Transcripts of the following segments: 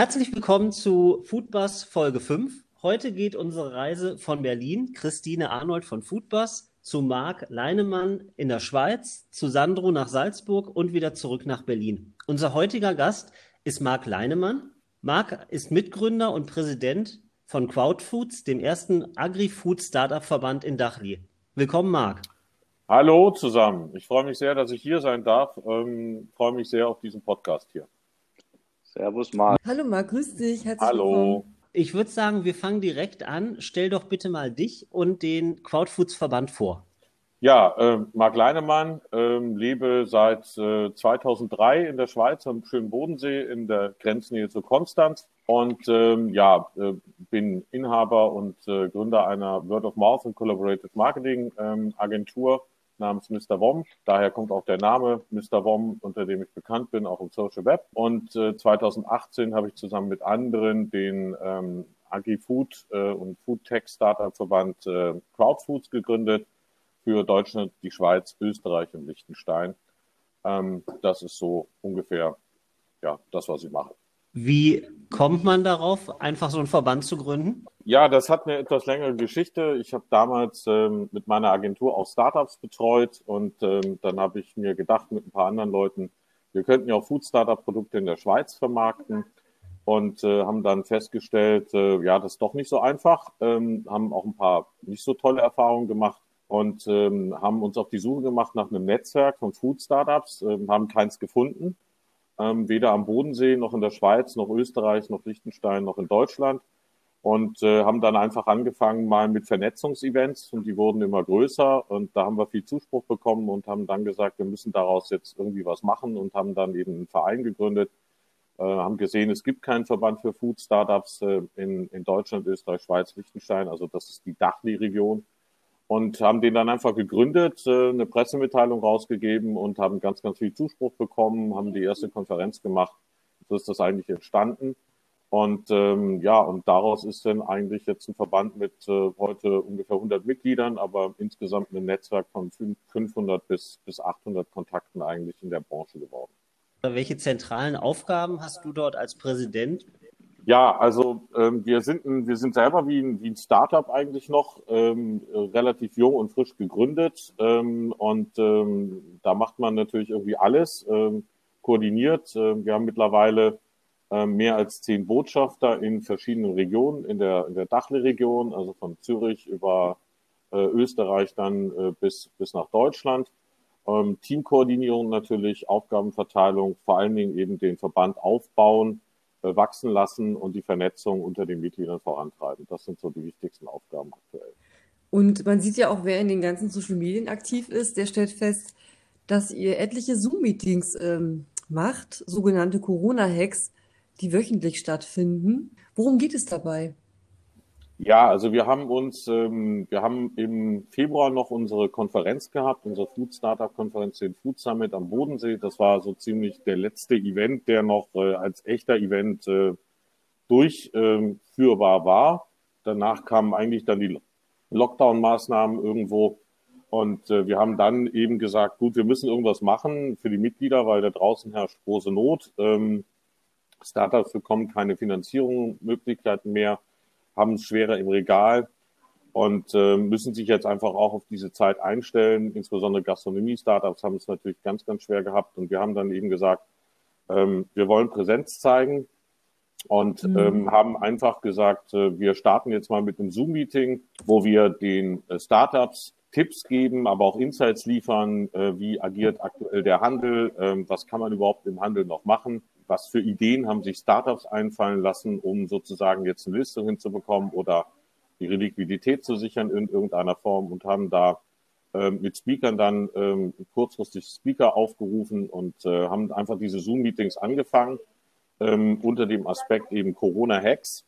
Herzlich willkommen zu Foodbus Folge 5. Heute geht unsere Reise von Berlin, Christine Arnold von Foodbus, zu Marc Leinemann in der Schweiz, zu Sandro nach Salzburg und wieder zurück nach Berlin. Unser heutiger Gast ist Marc Leinemann. Marc ist Mitgründer und Präsident von Crowdfoods, dem ersten Agri-Food-Startup-Verband in Dachli. Willkommen, Marc. Hallo zusammen. Ich freue mich sehr, dass ich hier sein darf. Ähm, freue mich sehr auf diesen Podcast hier. Servus, Marc. Hallo, Marc, grüß dich. Herzlich Hallo. Willkommen. Ich würde sagen, wir fangen direkt an. Stell doch bitte mal dich und den Crowdfoods-Verband vor. Ja, äh, Marc Leinemann, äh, lebe seit äh, 2003 in der Schweiz am schönen Bodensee in der Grenznähe zu Konstanz und ähm, ja, äh, bin Inhaber und äh, Gründer einer Word of Mouth und Collaborative Marketing ähm, Agentur namens Mr. WOM. Daher kommt auch der Name Mr. WOM, unter dem ich bekannt bin, auch im Social Web. Und äh, 2018 habe ich zusammen mit anderen den ähm, Agri-Food äh, und Food-Tech-Startup-Verband äh, Crowdfoods gegründet für Deutschland, die Schweiz, Österreich und Liechtenstein. Ähm, das ist so ungefähr ja, das, was ich mache. Wie kommt man darauf, einfach so einen Verband zu gründen? Ja, das hat eine etwas längere Geschichte. Ich habe damals ähm, mit meiner Agentur auch Startups betreut und ähm, dann habe ich mir gedacht mit ein paar anderen Leuten, wir könnten ja auch Food-Startup-Produkte in der Schweiz vermarkten und äh, haben dann festgestellt, äh, ja, das ist doch nicht so einfach, ähm, haben auch ein paar nicht so tolle Erfahrungen gemacht und ähm, haben uns auf die Suche gemacht nach einem Netzwerk von Food-Startups, äh, haben keins gefunden, ähm, weder am Bodensee noch in der Schweiz, noch Österreich, noch Liechtenstein, noch in Deutschland. Und äh, haben dann einfach angefangen mal mit Vernetzungsevents. Und die wurden immer größer. Und da haben wir viel Zuspruch bekommen und haben dann gesagt, wir müssen daraus jetzt irgendwie was machen. Und haben dann eben einen Verein gegründet, äh, haben gesehen, es gibt keinen Verband für Food Startups äh, in, in Deutschland, Österreich, Schweiz, Liechtenstein, also das ist die Dachli-Region und haben den dann einfach gegründet, äh, eine Pressemitteilung rausgegeben und haben ganz, ganz viel Zuspruch bekommen, haben die erste Konferenz gemacht. So ist das eigentlich entstanden. Und ähm, ja, und daraus ist dann eigentlich jetzt ein Verband mit äh, heute ungefähr 100 Mitgliedern, aber insgesamt ein Netzwerk von 500 bis, bis 800 Kontakten eigentlich in der Branche geworden. Welche zentralen Aufgaben hast du dort als Präsident? Ja, also ähm, wir sind ein, wir sind selber wie ein, wie ein Startup eigentlich noch ähm, relativ jung und frisch gegründet ähm, und ähm, da macht man natürlich irgendwie alles ähm, koordiniert. Ähm, wir haben mittlerweile äh, mehr als zehn Botschafter in verschiedenen Regionen, in der, in der Dachle-Region, also von Zürich über äh, Österreich dann äh, bis, bis nach Deutschland. Ähm, Teamkoordinierung natürlich, Aufgabenverteilung, vor allen Dingen eben den Verband aufbauen, wachsen lassen und die Vernetzung unter den Mitgliedern vorantreiben. Das sind so die wichtigsten Aufgaben aktuell. Und man sieht ja auch, wer in den ganzen Social Medien aktiv ist, der stellt fest, dass ihr etliche Zoom-Meetings ähm, macht, sogenannte Corona-Hacks die wöchentlich stattfinden. Worum geht es dabei? Ja, also wir haben uns, ähm, wir haben im Februar noch unsere Konferenz gehabt, unsere Food Startup Konferenz, den Food Summit am Bodensee. Das war so ziemlich der letzte Event, der noch äh, als echter Event äh, durchführbar war. Danach kamen eigentlich dann die Lockdown-Maßnahmen irgendwo. Und äh, wir haben dann eben gesagt, gut, wir müssen irgendwas machen für die Mitglieder, weil da draußen herrscht große Not. Ähm, Startups bekommen keine Finanzierungsmöglichkeiten mehr, haben es schwerer im Regal und äh, müssen sich jetzt einfach auch auf diese Zeit einstellen. Insbesondere Gastronomie-Startups haben es natürlich ganz, ganz schwer gehabt. Und wir haben dann eben gesagt, ähm, wir wollen Präsenz zeigen und mhm. ähm, haben einfach gesagt, äh, wir starten jetzt mal mit einem Zoom-Meeting, wo wir den äh, Startups Tipps geben, aber auch Insights liefern, äh, wie agiert aktuell der Handel, äh, was kann man überhaupt im Handel noch machen, was für Ideen haben sich Startups einfallen lassen, um sozusagen jetzt eine Liste hinzubekommen oder ihre Liquidität zu sichern in irgendeiner Form und haben da äh, mit Speakern dann ähm, kurzfristig Speaker aufgerufen und äh, haben einfach diese Zoom-Meetings angefangen ähm, unter dem Aspekt eben Corona-Hacks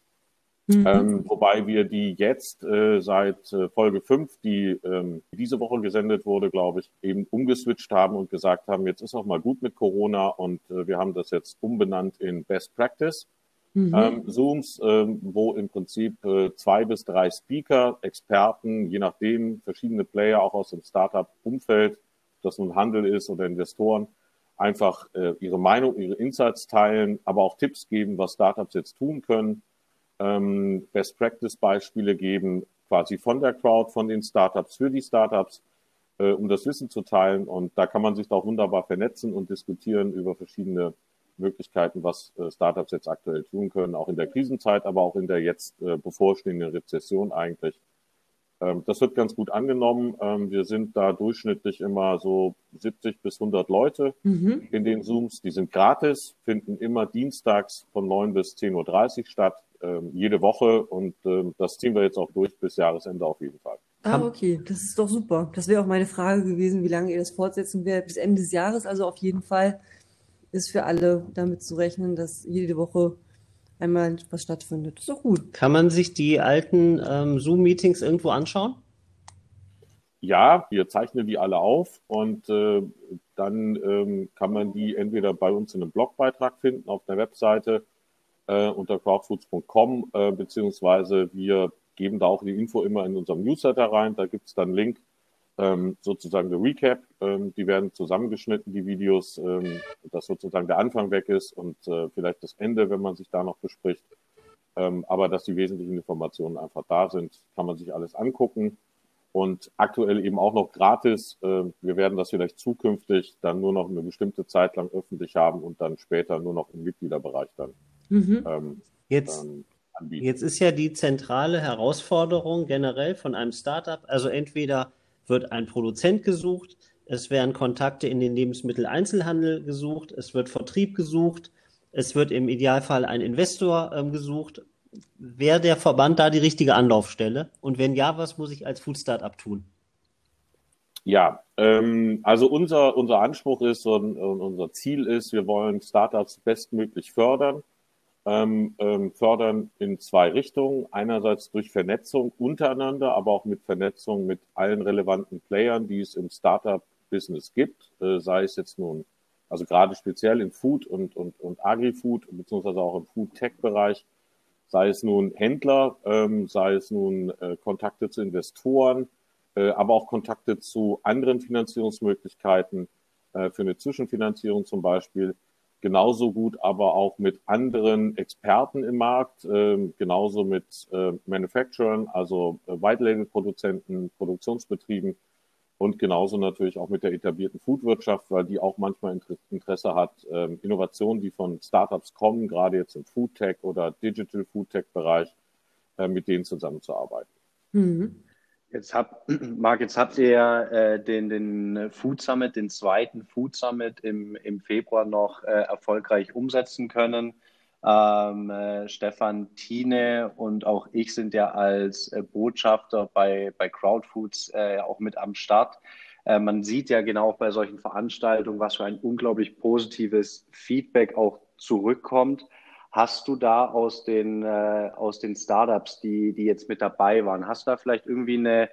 Mhm. Ähm, wobei wir die jetzt äh, seit äh, Folge 5, die ähm, diese Woche gesendet wurde, glaube ich, eben umgeswitcht haben und gesagt haben, jetzt ist auch mal gut mit Corona und äh, wir haben das jetzt umbenannt in Best Practice. Mhm. Ähm, Zooms, ähm, wo im Prinzip äh, zwei bis drei Speaker, Experten, je nachdem, verschiedene Player auch aus dem Startup-Umfeld, das nun Handel ist oder Investoren, einfach äh, ihre Meinung, ihre Insights teilen, aber auch Tipps geben, was Startups jetzt tun können, ähm, Best Practice Beispiele geben, quasi von der Crowd, von den Startups für die Startups, äh, um das Wissen zu teilen. Und da kann man sich auch wunderbar vernetzen und diskutieren über verschiedene Möglichkeiten, was äh, Startups jetzt aktuell tun können, auch in der Krisenzeit, aber auch in der jetzt äh, bevorstehenden Rezession eigentlich. Ähm, das wird ganz gut angenommen. Ähm, wir sind da durchschnittlich immer so 70 bis 100 Leute mhm. in den Zooms. Die sind gratis, finden immer dienstags von 9 bis 10.30 Uhr statt, jede Woche. Und das ziehen wir jetzt auch durch bis Jahresende auf jeden Fall. Ah, okay, das ist doch super. Das wäre auch meine Frage gewesen, wie lange ihr das fortsetzen werdet. Bis Ende des Jahres, also auf jeden Fall ist für alle damit zu rechnen, dass jede Woche einmal was stattfindet. Das ist doch gut. Kann man sich die alten ähm, Zoom-Meetings irgendwo anschauen? Ja, wir zeichnen die alle auf und äh, dann ähm, kann man die entweder bei uns in einem Blogbeitrag finden auf der Webseite äh, unter crowdfoods.com, äh, beziehungsweise wir geben da auch die Info immer in unserem Newsletter rein. Da gibt es dann Link ähm, sozusagen der Recap. Ähm, die werden zusammengeschnitten, die Videos, ähm, dass sozusagen der Anfang weg ist und äh, vielleicht das Ende, wenn man sich da noch bespricht. Ähm, aber dass die wesentlichen Informationen einfach da sind, kann man sich alles angucken. Und aktuell eben auch noch gratis. Äh, wir werden das vielleicht zukünftig dann nur noch eine bestimmte Zeit lang öffentlich haben und dann später nur noch im Mitgliederbereich dann. Mhm. Ähm, jetzt, dann jetzt ist ja die zentrale Herausforderung generell von einem Startup, also entweder wird ein Produzent gesucht, es werden Kontakte in den Lebensmitteleinzelhandel gesucht, es wird Vertrieb gesucht, es wird im Idealfall ein Investor ähm, gesucht. Wäre der Verband da die richtige Anlaufstelle? Und wenn ja, was muss ich als Food Startup tun? Ja, ähm, also unser, unser Anspruch ist und, und unser Ziel ist, wir wollen Startups bestmöglich fördern ähm, ähm, fördern in zwei Richtungen. Einerseits durch Vernetzung untereinander, aber auch mit Vernetzung mit allen relevanten Playern, die es im Startup-Business gibt, äh, sei es jetzt nun, also gerade speziell in Food und, und, und Agri-Food, beziehungsweise auch im Food-Tech-Bereich, sei es nun Händler, ähm, sei es nun äh, Kontakte zu Investoren, äh, aber auch Kontakte zu anderen Finanzierungsmöglichkeiten, äh, für eine Zwischenfinanzierung zum Beispiel genauso gut aber auch mit anderen Experten im Markt, äh, genauso mit äh, Manufacturern, also äh, White Label Produzenten, Produktionsbetrieben und genauso natürlich auch mit der etablierten Foodwirtschaft, weil die auch manchmal Interesse hat, äh, Innovationen, die von Startups kommen, gerade jetzt im Foodtech oder Digital Foodtech Bereich, äh, mit denen zusammenzuarbeiten. Mhm. Jetzt habt, Marc, jetzt habt ihr ja äh, den, den Food Summit, den zweiten Food Summit im, im Februar noch äh, erfolgreich umsetzen können. Ähm, äh, Stefan Tine und auch ich sind ja als äh, Botschafter bei, bei Crowdfoods äh, auch mit am Start. Äh, man sieht ja genau bei solchen Veranstaltungen, was für ein unglaublich positives Feedback auch zurückkommt. Hast du da aus den, äh, aus den Startups, die, die jetzt mit dabei waren, hast du da vielleicht irgendwie eine,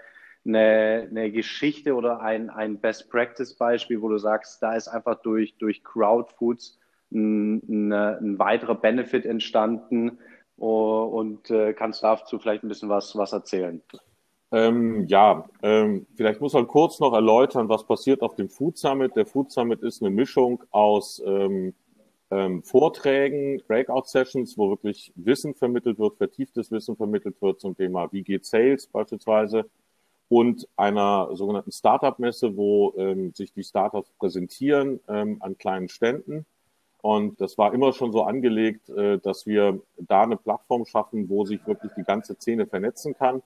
eine, eine Geschichte oder ein, ein Best-Practice-Beispiel, wo du sagst, da ist einfach durch, durch Crowdfoods ein, ein, ein weiterer Benefit entstanden und äh, kannst dazu vielleicht ein bisschen was, was erzählen? Ähm, ja, ähm, vielleicht muss man kurz noch erläutern, was passiert auf dem Food Summit. Der Food Summit ist eine Mischung aus ähm, ähm, Vorträgen, Breakout-Sessions, wo wirklich Wissen vermittelt wird, vertieftes Wissen vermittelt wird zum Thema, wie geht Sales beispielsweise, und einer sogenannten Startup-Messe, wo ähm, sich die Startups präsentieren ähm, an kleinen Ständen. Und das war immer schon so angelegt, äh, dass wir da eine Plattform schaffen, wo sich wirklich die ganze Szene vernetzen kann.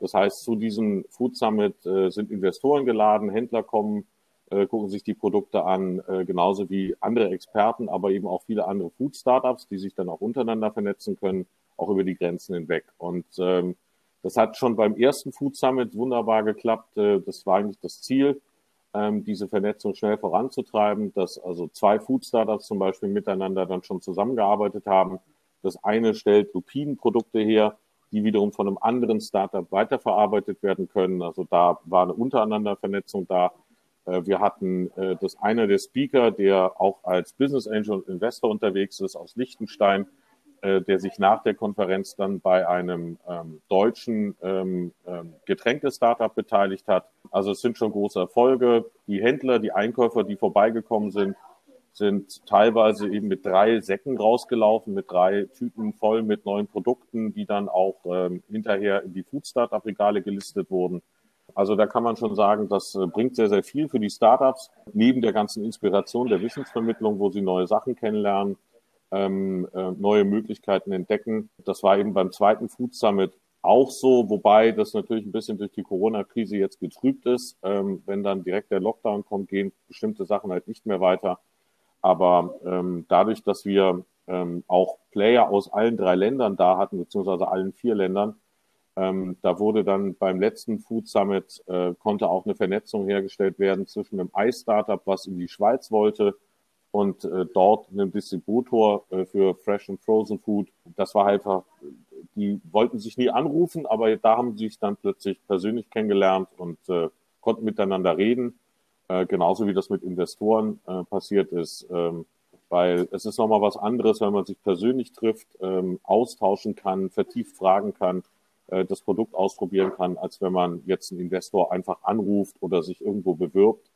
Das heißt, zu diesem Food Summit äh, sind Investoren geladen, Händler kommen, äh, gucken sich die Produkte an, äh, genauso wie andere Experten, aber eben auch viele andere Food-Startups, die sich dann auch untereinander vernetzen können, auch über die Grenzen hinweg. Und ähm, das hat schon beim ersten Food Summit wunderbar geklappt. Äh, das war eigentlich das Ziel, ähm, diese Vernetzung schnell voranzutreiben, dass also zwei Food-Startups zum Beispiel miteinander dann schon zusammengearbeitet haben. Das eine stellt Lupinenprodukte her, die wiederum von einem anderen Startup weiterverarbeitet werden können. Also da war eine untereinander Vernetzung da. Äh, wir hatten äh, das einer der Speaker, der auch als Business Angel und Investor unterwegs ist aus Liechtenstein, äh, der sich nach der Konferenz dann bei einem ähm, deutschen ähm, ähm, Getränke-Startup beteiligt hat. Also es sind schon große Erfolge. Die Händler, die Einkäufer, die vorbeigekommen sind, sind teilweise eben mit drei Säcken rausgelaufen, mit drei Tüten voll mit neuen Produkten, die dann auch ähm, hinterher in die Food Startup Regale gelistet wurden. Also da kann man schon sagen, das äh, bringt sehr, sehr viel für die Startups, neben der ganzen Inspiration der Wissensvermittlung, wo sie neue Sachen kennenlernen, ähm, äh, neue Möglichkeiten entdecken. Das war eben beim zweiten Food Summit auch so, wobei das natürlich ein bisschen durch die Corona-Krise jetzt getrübt ist. Ähm, wenn dann direkt der Lockdown kommt, gehen bestimmte Sachen halt nicht mehr weiter. Aber ähm, dadurch, dass wir ähm, auch Player aus allen drei Ländern da hatten, beziehungsweise allen vier Ländern, ähm, da wurde dann beim letzten Food Summit, äh, konnte auch eine Vernetzung hergestellt werden zwischen einem Eis-Startup, was in die Schweiz wollte, und äh, dort einem Distributor äh, für Fresh and Frozen Food. Das war einfach, die wollten sich nie anrufen, aber da haben sie sich dann plötzlich persönlich kennengelernt und äh, konnten miteinander reden. Äh, genauso wie das mit Investoren äh, passiert ist. Ähm, weil es ist nochmal was anderes, wenn man sich persönlich trifft, ähm, austauschen kann, vertieft fragen kann, äh, das Produkt ausprobieren kann, als wenn man jetzt einen Investor einfach anruft oder sich irgendwo bewirbt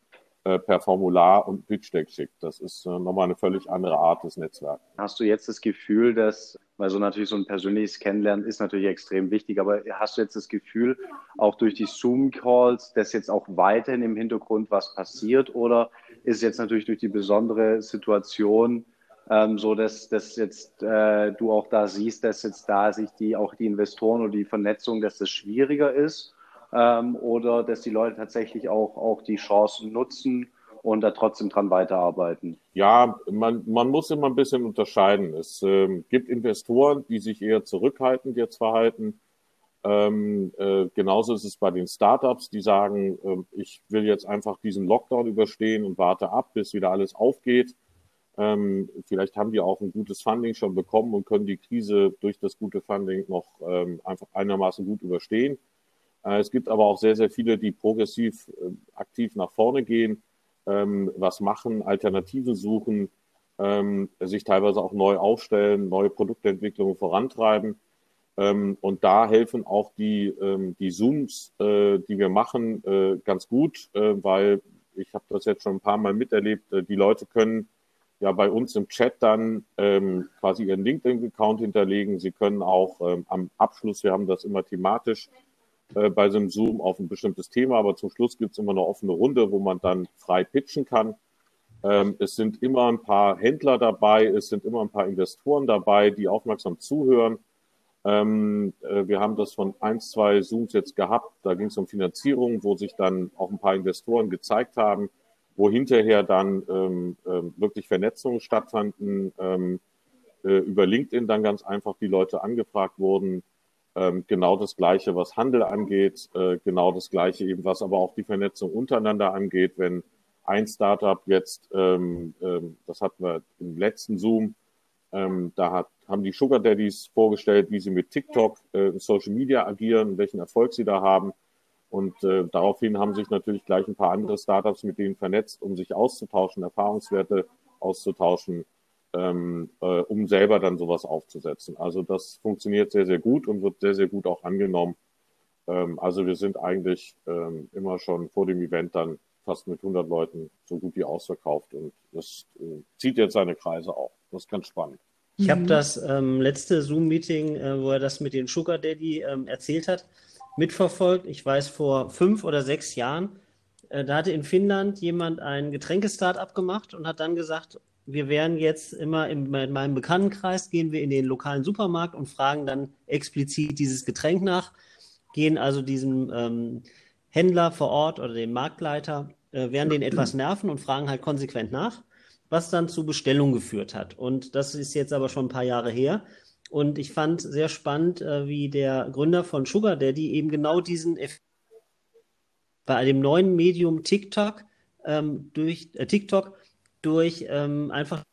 äh, per Formular und Pitch Deck schickt. Das ist äh, nochmal eine völlig andere Art des Netzwerks. Hast du jetzt das Gefühl, dass, weil so natürlich so ein persönliches Kennenlernen ist natürlich extrem wichtig, aber hast du jetzt das Gefühl, auch durch die Zoom-Calls, dass jetzt auch weiterhin im Hintergrund was passiert oder ist jetzt natürlich durch die besondere Situation ähm, so, dass, dass jetzt äh, du auch da siehst, dass jetzt da sich die auch die Investoren oder die Vernetzung, dass das schwieriger ist? ähm, oder dass die Leute tatsächlich auch, auch die Chancen nutzen und da trotzdem dran weiterarbeiten? Ja, man, man muss immer ein bisschen unterscheiden. Es ähm, gibt Investoren, die sich eher zurückhaltend jetzt verhalten. Ähm, äh, genauso ist es bei den Startups, die sagen, äh, ich will jetzt einfach diesen Lockdown überstehen und warte ab, bis wieder alles aufgeht. Ähm, vielleicht haben die auch ein gutes Funding schon bekommen und können die Krise durch das gute Funding noch ähm, einfach einigermaßen gut überstehen. Äh, es gibt aber auch sehr, sehr viele, die progressiv äh, aktiv nach vorne gehen, ähm, was machen, Alternativen suchen, ähm, sich teilweise auch neu aufstellen, neue Produktentwicklungen vorantreiben. Ähm, und da helfen auch die, die Zooms, äh, die wir machen, ganz gut, weil ich habe das jetzt schon ein paar Mal miterlebt. Die Leute können ja bei uns im Chat dann quasi ihren LinkedIn-Account hinterlegen. Sie können auch am Abschluss, wir haben das immer thematisch, äh, bei so einem Zoom auf ein bestimmtes Thema, aber zum Schluss gibt es immer eine offene Runde, wo man dann frei pitchen kann. Ähm, es sind immer ein paar Händler dabei, es sind immer ein paar Investoren dabei, die aufmerksam zuhören. Ähm, äh, wir haben das von ein, zwei Zooms jetzt gehabt. Da ging es um Finanzierung, wo sich dann auch ein paar Investoren gezeigt haben, wo hinterher dann ähm, äh, wirklich Vernetzungen stattfanden. Ähm, äh, über LinkedIn dann ganz einfach die Leute angefragt wurden, ähm, genau das Gleiche, was Handel angeht, äh, genau das Gleiche eben, was aber auch die Vernetzung untereinander angeht. Wenn ein Startup jetzt, ähm, ähm, das hatten wir im letzten Zoom, ähm, da hat, haben die Sugar Daddies vorgestellt, wie sie mit TikTok äh, Social Media agieren, welchen Erfolg sie da haben. Und äh, daraufhin haben sich natürlich gleich ein paar andere Startups mit denen vernetzt, um sich auszutauschen, Erfahrungswerte auszutauschen ähm, äh, um selber dann sowas aufzusetzen. Also das funktioniert sehr, sehr gut und wird sehr, sehr gut auch angenommen. Ähm, also wir sind eigentlich ähm, immer schon vor dem Event dann fast mit 100 Leuten so gut wie ausverkauft und das äh, zieht jetzt seine Kreise auch. Das ist ganz spannend. Ich habe mhm. das ähm, letzte Zoom-Meeting, äh, wo er das mit den Sugar Daddy ähm, erzählt hat, mitverfolgt. Ich weiß, vor fünf oder sechs Jahren, äh, da hatte in Finnland jemand ein Getränkestart-up gemacht und hat dann gesagt, wir werden jetzt immer in, in meinem Bekanntenkreis, gehen wir in den lokalen Supermarkt und fragen dann explizit dieses Getränk nach, gehen also diesem ähm, Händler vor Ort oder dem Marktleiter, äh, werden den etwas nerven und fragen halt konsequent nach, was dann zu Bestellung geführt hat. Und das ist jetzt aber schon ein paar Jahre her. Und ich fand sehr spannend, äh, wie der Gründer von Sugar Daddy eben genau diesen Effekt bei dem neuen Medium TikTok ähm, durch äh, TikTok durch ähm, einfach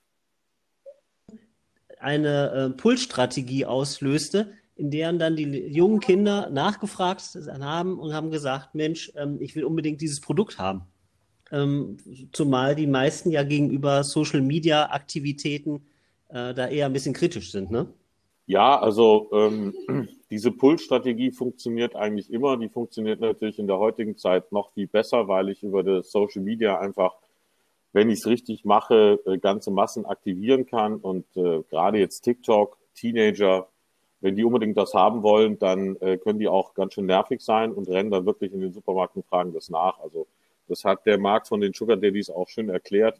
eine äh, Pulsstrategie auslöste, in der dann die jungen Kinder nachgefragt haben und haben gesagt, Mensch, ähm, ich will unbedingt dieses Produkt haben. Ähm, zumal die meisten ja gegenüber Social-Media-Aktivitäten äh, da eher ein bisschen kritisch sind, ne? Ja, also ähm, diese Pull-Strategie funktioniert eigentlich immer. Die funktioniert natürlich in der heutigen Zeit noch viel besser, weil ich über das Social Media einfach wenn ich es richtig mache, äh, ganze Massen aktivieren kann. Und äh, gerade jetzt TikTok, Teenager, wenn die unbedingt das haben wollen, dann äh, können die auch ganz schön nervig sein und rennen dann wirklich in den Supermarkt und fragen das nach. Also das hat der Markt von den Sugar Daddies auch schön erklärt.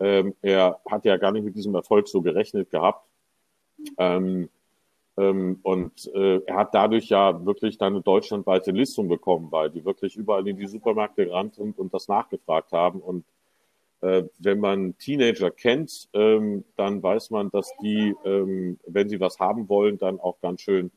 Ähm, er hat ja gar nicht mit diesem Erfolg so gerechnet gehabt. Ähm, und äh, er hat dadurch ja wirklich dann eine deutschlandweite Listung bekommen, weil die wirklich überall in die Supermärkte gerannt sind und das nachgefragt haben. Und äh, wenn man Teenager kennt, ähm, dann weiß man, dass die, ähm, wenn sie was haben wollen, dann auch ganz schön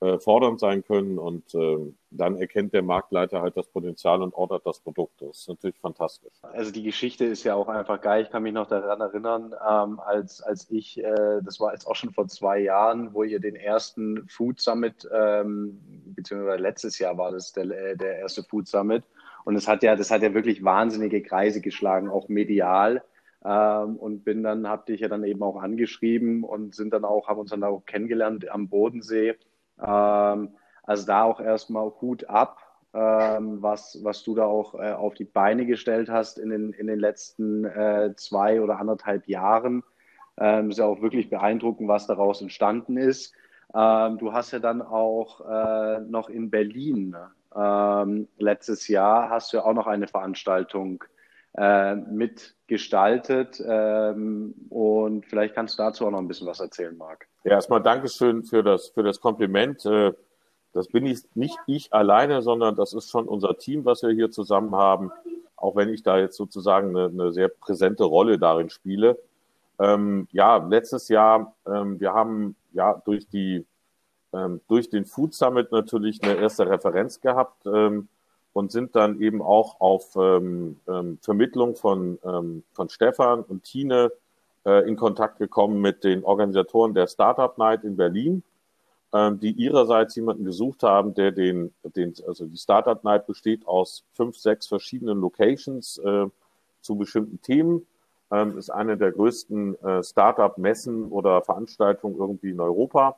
äh, fordernd sein können und äh, dann erkennt der Marktleiter halt das Potenzial und ordert das Produkt. Das ist natürlich fantastisch. Also die Geschichte ist ja auch einfach geil. Ich kann mich noch daran erinnern, ähm, als, als ich, äh, das war jetzt auch schon vor zwei Jahren, wo ihr den ersten Food Summit, ähm, beziehungsweise letztes Jahr war das der, äh, der erste Food Summit, und es hat ja, das hat ja wirklich wahnsinnige Kreise geschlagen, auch medial. Ähm, und bin dann, hab dich ja dann eben auch angeschrieben und sind dann auch, haben uns dann auch kennengelernt am Bodensee. Ähm, also da auch erstmal Hut ab, ähm, was, was du da auch äh, auf die Beine gestellt hast in den, in den letzten äh, zwei oder anderthalb Jahren. Ähm, ist ja auch wirklich beeindruckend, was daraus entstanden ist. Ähm, du hast ja dann auch äh, noch in Berlin ne? Ähm, letztes Jahr hast du ja auch noch eine Veranstaltung äh, mitgestaltet ähm, und vielleicht kannst du dazu auch noch ein bisschen was erzählen, Marc. Ja, erstmal Dankeschön für das, für das Kompliment. Äh, das bin ich nicht ich alleine, sondern das ist schon unser Team, was wir hier zusammen haben, auch wenn ich da jetzt sozusagen eine, eine sehr präsente Rolle darin spiele. Ähm, ja, letztes Jahr, ähm, wir haben ja durch die ähm, durch den Food Summit natürlich eine erste Referenz gehabt ähm, und sind dann eben auch auf ähm, ähm, Vermittlung von, ähm, von Stefan und Tine äh, in Kontakt gekommen mit den Organisatoren der Startup Night in Berlin, ähm, die ihrerseits jemanden gesucht haben, der den, den also die Startup Night besteht aus fünf, sechs verschiedenen Locations äh, zu bestimmten Themen. Ähm, ist eine der größten äh, Startup-Messen oder Veranstaltungen irgendwie in Europa.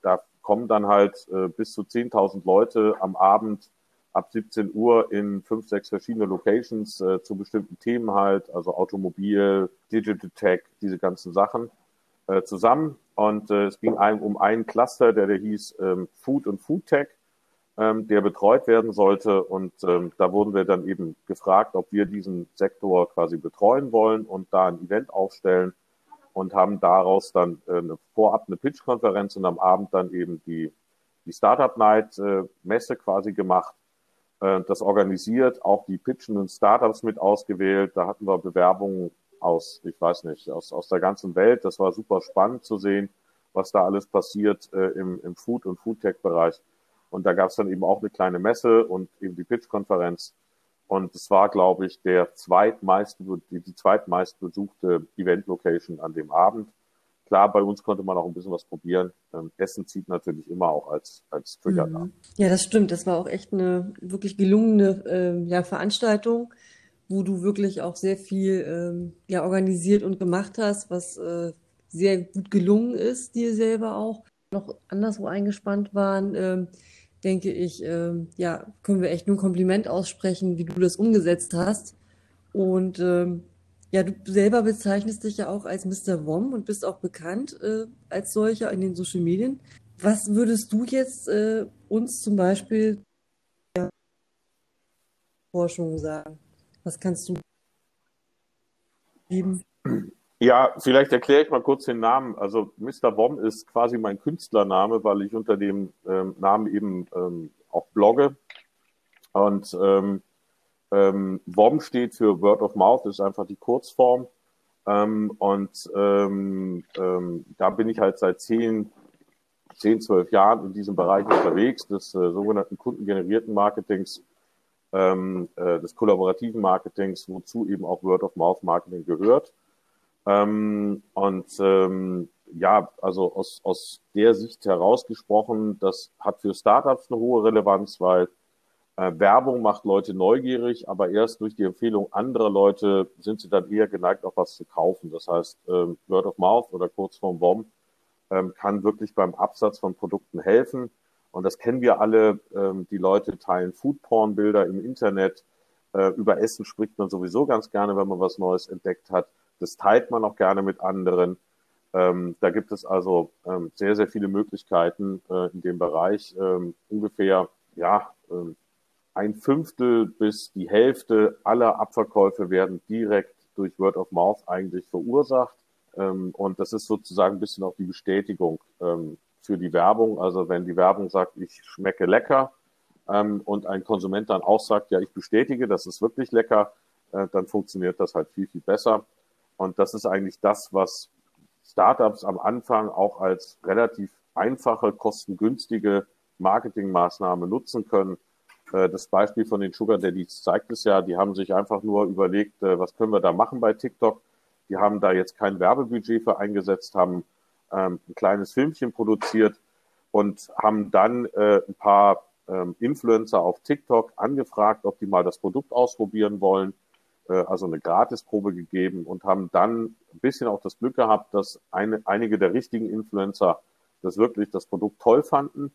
Da kommen dann halt äh, bis zu 10.000 Leute am Abend ab 17 Uhr in fünf, sechs verschiedene Locations äh, zu bestimmten Themen halt, also Automobil, Digital Tech, diese ganzen Sachen äh, zusammen. Und äh, es ging ein, um einen Cluster, der, der hieß ähm, Food und Food Tech, ähm, der betreut werden sollte. Und ähm, da wurden wir dann eben gefragt, ob wir diesen Sektor quasi betreuen wollen und da ein Event aufstellen und haben daraus dann äh, eine, vorab eine Pitch-Konferenz und am Abend dann eben die, die Startup Night äh, Messe quasi gemacht, das organisiert, auch die pitchenden Startups mit ausgewählt. Da hatten wir Bewerbungen aus, ich weiß nicht, aus, aus der ganzen Welt. Das war super spannend zu sehen, was da alles passiert äh, im, im Food- und Foodtech-Bereich. Und da gab es dann eben auch eine kleine Messe und eben die Pitch-Konferenz. Und es war, glaube ich, der zweitmeist, die, die zweitmeist besuchte Event-Location an dem Abend. Klar, bei uns konnte man auch ein bisschen was probieren. Ähm, Essen zieht natürlich immer auch als, als Trigger mhm. da. Ja, das stimmt. Das war auch echt eine wirklich gelungene äh, ja, Veranstaltung, wo du wirklich auch sehr viel ähm, ja, organisiert und gemacht hast, was äh, sehr gut gelungen ist, dir selber auch. Noch anderswo eingespannt waren. Ähm, denke ich, ähm, ja, können wir echt nur ein Kompliment aussprechen, wie du das umgesetzt hast. Und ähm, ja, du selber bezeichnest dich ja auch als Mr. Wom und bist auch bekannt äh, als solcher in den Social Medien. Was würdest du jetzt äh, uns zum Beispiel ja, Forschung sagen? Was kannst du geben? Ja, vielleicht erkläre ich mal kurz den Namen. Also Mr. Wom ist quasi mein Künstlername, weil ich unter dem ähm, Namen eben ähm, auch blogge. Und ähm, ähm, WOM steht für Word of Mouth, ist einfach die Kurzform. Ähm, und ähm, ähm, da bin ich halt seit zehn, zehn, zwölf Jahren in diesem Bereich unterwegs, des äh, sogenannten kundengenerierten Marketings, ähm, äh, des kollaborativen Marketings, wozu eben auch Word of Mouth Marketing gehört. Ähm, und ähm, ja, also aus, aus der Sicht herausgesprochen, das hat für Startups eine hohe Relevanz, weil äh, Werbung macht Leute neugierig, aber erst durch die Empfehlung anderer Leute sind sie dann eher geneigt, auch was zu kaufen. Das heißt, ähm, Word of Mouth oder kurz vorm BOM ähm, kann wirklich beim Absatz von Produkten helfen. Und das kennen wir alle. Ähm, die Leute teilen Foodporn-Bilder im Internet Äh, über Essen spricht man sowieso ganz gerne, wenn man was Neues entdeckt hat. Das teilt man auch gerne mit anderen. Ähm, da gibt es also ähm, sehr, sehr viele Möglichkeiten äh, in dem Bereich. Ähm, ungefähr, ja, ähm, ein Fünftel bis die Hälfte aller Abverkäufe werden direkt durch Word of Mouth eigentlich verursacht. Ähm, und das ist sozusagen ein bisschen auch die Bestätigung ähm, für die Werbung. Also wenn die Werbung sagt, ich schmecke lecker und ein Konsument dann auch sagt, ja, ich bestätige, das ist wirklich lecker, äh, dann funktioniert das halt viel, viel besser. Und das ist eigentlich das, was Startups am Anfang auch als relativ einfache, kostengünstige Marketingmaßnahme nutzen können. Äh, das Beispiel von den Sugar Daddies zeigt es ja, die haben sich einfach nur überlegt, äh, was können wir da machen bei TikTok. Die haben da jetzt kein Werbebudget für eingesetzt, haben ähm, ein kleines Filmchen produziert und haben dann äh, ein paar ähm, Influencer auf TikTok angefragt, ob die mal das Produkt ausprobieren wollen also eine Gratisprobe gegeben und haben dann ein bisschen auch das Glück gehabt, dass eine, einige der richtigen Influencer das wirklich das Produkt toll fanden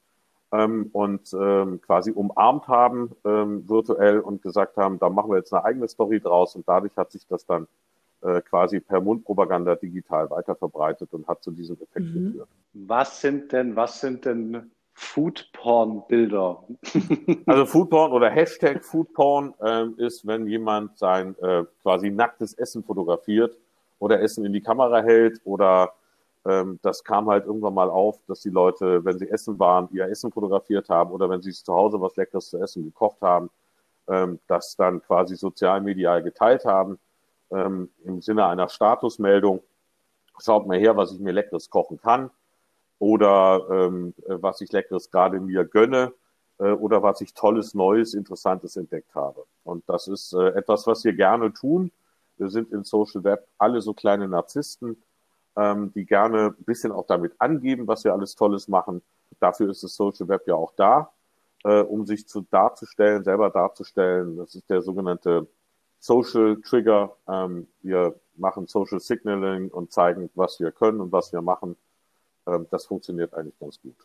ähm, und ähm, quasi umarmt haben ähm, virtuell und gesagt haben, da machen wir jetzt eine eigene Story draus und dadurch hat sich das dann äh, quasi per Mundpropaganda digital weiter verbreitet und hat zu diesem Effekt mhm. geführt. Was sind denn, was sind denn Foodporn-Bilder. also Foodporn oder Hashtag Foodporn ähm, ist, wenn jemand sein äh, quasi nacktes Essen fotografiert oder Essen in die Kamera hält oder ähm, das kam halt irgendwann mal auf, dass die Leute, wenn sie essen waren, ihr Essen fotografiert haben oder wenn sie zu Hause was Leckeres zu essen gekocht haben, ähm, das dann quasi sozialmedial geteilt haben ähm, im Sinne einer Statusmeldung. Schaut mal her, was ich mir Leckeres kochen kann oder ähm, was ich Leckeres gerade mir gönne äh, oder was ich Tolles, Neues, Interessantes entdeckt habe. Und das ist äh, etwas, was wir gerne tun. Wir sind in Social Web alle so kleine Narzissten, ähm, die gerne ein bisschen auch damit angeben, was wir alles Tolles machen. Dafür ist das Social Web ja auch da, äh, um sich zu darzustellen, selber darzustellen. Das ist der sogenannte Social Trigger. Ähm, wir machen Social Signaling und zeigen, was wir können und was wir machen ähm, das funktioniert eigentlich ganz gut.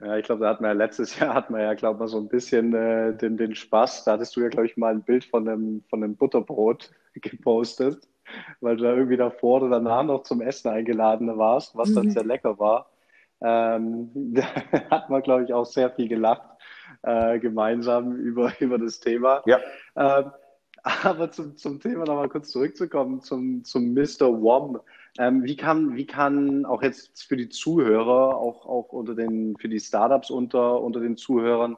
Ja, ich glaube, da hat man ja letztes Jahr hat man ja, glaube ich, so ein bisschen äh, den, den Spaß. Da hattest du ja, glaube ich, mal ein Bild von einem, von einem Butterbrot gepostet, weil du da irgendwie davor oder danach noch zum Essen eingeladen warst, was dann mhm. sehr lecker war. Ähm, da hat man, glaube ich, auch sehr viel gelacht äh, gemeinsam über, über das Thema. Ja. Ähm, aber zum, zum Thema nochmal kurz zurückzukommen, zum, zum Mr. Wom. Ähm, wie, kann, wie kann auch jetzt für die Zuhörer, auch, auch unter den, für die Startups unter, unter den Zuhörern,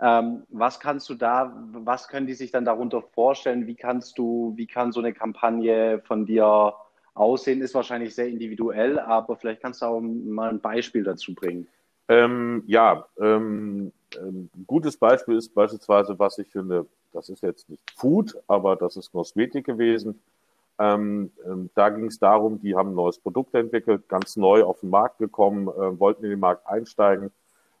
ähm, was kannst du da, was können die sich dann darunter vorstellen? Wie kannst du, wie kann so eine Kampagne von dir aussehen? Ist wahrscheinlich sehr individuell, aber vielleicht kannst du auch mal ein Beispiel dazu bringen. Ähm, ja, ähm, ein gutes Beispiel ist beispielsweise, was ich finde, das ist jetzt nicht Food, aber das ist Kosmetik gewesen. Ähm, ähm, da ging es darum, die haben ein neues Produkt entwickelt, ganz neu auf den Markt gekommen, äh, wollten in den Markt einsteigen.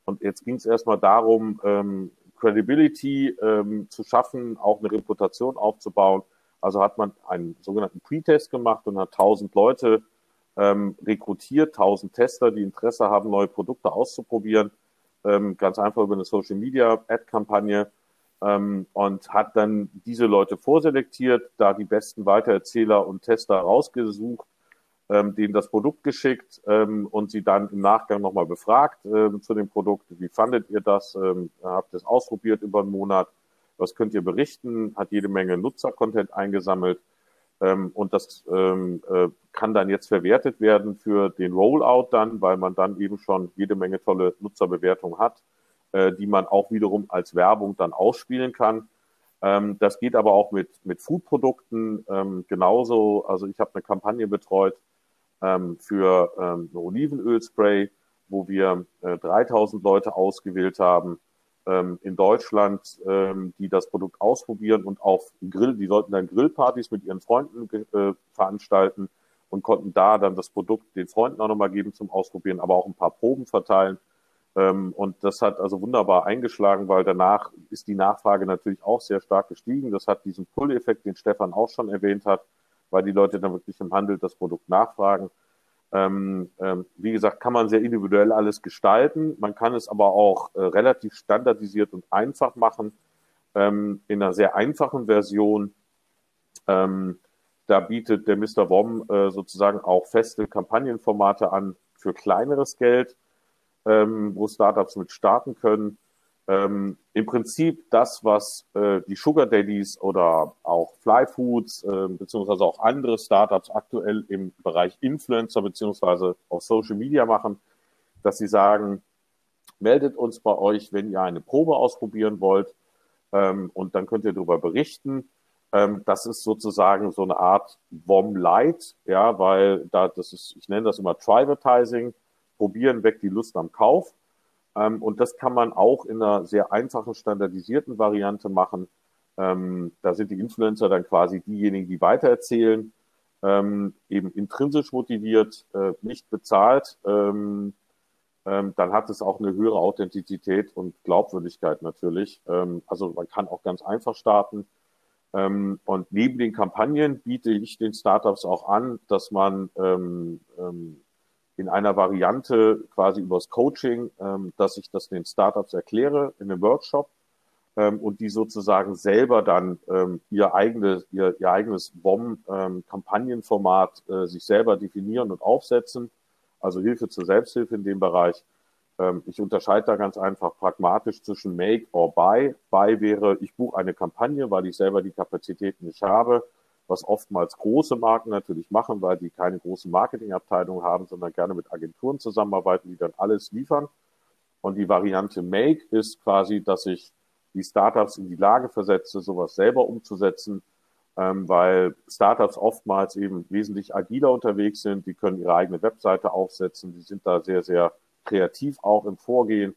Und jetzt ging es erstmal darum, ähm, Credibility ähm, zu schaffen, auch eine Reputation aufzubauen. Also hat man einen sogenannten Pre-Test gemacht und hat 1000 Leute ähm, rekrutiert, 1000 Tester, die Interesse haben, neue Produkte auszuprobieren. Ähm, ganz einfach über eine Social Media Ad-Kampagne ähm, und hat dann diese Leute vorselektiert, da die besten Weitererzähler und Tester rausgesucht, ähm, denen das Produkt geschickt ähm, und sie dann im Nachgang nochmal befragt ähm, zu dem Produkt. Wie fandet ihr das? Ähm, habt ihr es ausprobiert über einen Monat? Was könnt ihr berichten? Hat jede Menge Nutzercontent eingesammelt. Ähm, und das ähm, äh, kann dann jetzt verwertet werden für den Rollout dann, weil man dann eben schon jede Menge tolle Nutzerbewertungen hat äh, die man auch wiederum als Werbung dann ausspielen kann. Ähm, das geht aber auch mit, mit Foodprodukten ähm, genauso. Also ich habe eine Kampagne betreut ähm, für ähm, ein Olivenölspray, wo wir äh, 3000 Leute ausgewählt haben ähm, in Deutschland, ähm, die das Produkt ausprobieren und auf Grill, die sollten dann Grillpartys mit ihren Freunden äh, veranstalten und konnten da dann das Produkt den Freunden auch nochmal geben zum Ausprobieren, aber auch ein paar Proben verteilen. Ähm, und das hat also wunderbar eingeschlagen, weil danach ist die Nachfrage natürlich auch sehr stark gestiegen. Das hat diesen Pull-Effekt, den Stefan auch schon erwähnt hat, weil die Leute dann wirklich im Handel das Produkt nachfragen. Ähm, ähm, wie gesagt, kann man sehr individuell alles gestalten. Man kann es aber auch äh, relativ standardisiert und einfach machen. ähm, in einer sehr einfachen Version. Ähm, da bietet der Mr. WOM äh, sozusagen auch feste Kampagnenformate an für kleineres Geld, ähm, wo Startups mit starten können. Ähm, Im Prinzip das, was äh, die Sugar Daddies oder auch Fly Foods äh, beziehungsweise auch andere Startups aktuell im Bereich Influencer beziehungsweise auf Social Media machen, dass sie sagen, meldet uns bei euch, wenn ihr eine Probe ausprobieren wollt ähm, und dann könnt ihr darüber berichten. Ähm, das ist sozusagen so eine Art WOM Light, ja, weil da das ist, ich nenne das immer Trivertising, probieren weg die Lust am Kauf. Ähm, und das kann man auch in einer sehr einfachen, standardisierten Variante machen. Ähm, da sind die Influencer dann quasi diejenigen, die weitererzählen, ähm, eben intrinsisch motiviert, äh, nicht bezahlt. Dann hat es auch eine höhere Authentizität und Glaubwürdigkeit natürlich. Also man kann auch ganz einfach starten. Und neben den Kampagnen biete ich den Startups auch an, dass man in einer Variante quasi übers Coaching, ähm, dass ich das den Startups erkläre in einem Workshop und die sozusagen selber dann ihr, eigenes, ihr, ihr eigenes BOM-Kampagnenformat äh, sich selber definieren und aufsetzen also Hilfe zur Selbsthilfe in dem Bereich. Ähm, ich unterscheide da ganz einfach pragmatisch zwischen Make or Buy. Buy wäre, ich buche eine Kampagne, weil ich selber die Kapazitäten nicht habe, was oftmals große Marken natürlich machen, weil die keine große Marketingabteilung haben, sondern gerne mit Agenturen zusammenarbeiten, die dann alles liefern. Und die Variante Make ist quasi, dass ich die Startups in die Lage versetze, sowas selber umzusetzen, ähm, weil Startups oftmals eben wesentlich agiler unterwegs sind. Die können ihre eigene Webseite aufsetzen. Die sind da sehr, sehr kreativ auch im Vorgehen.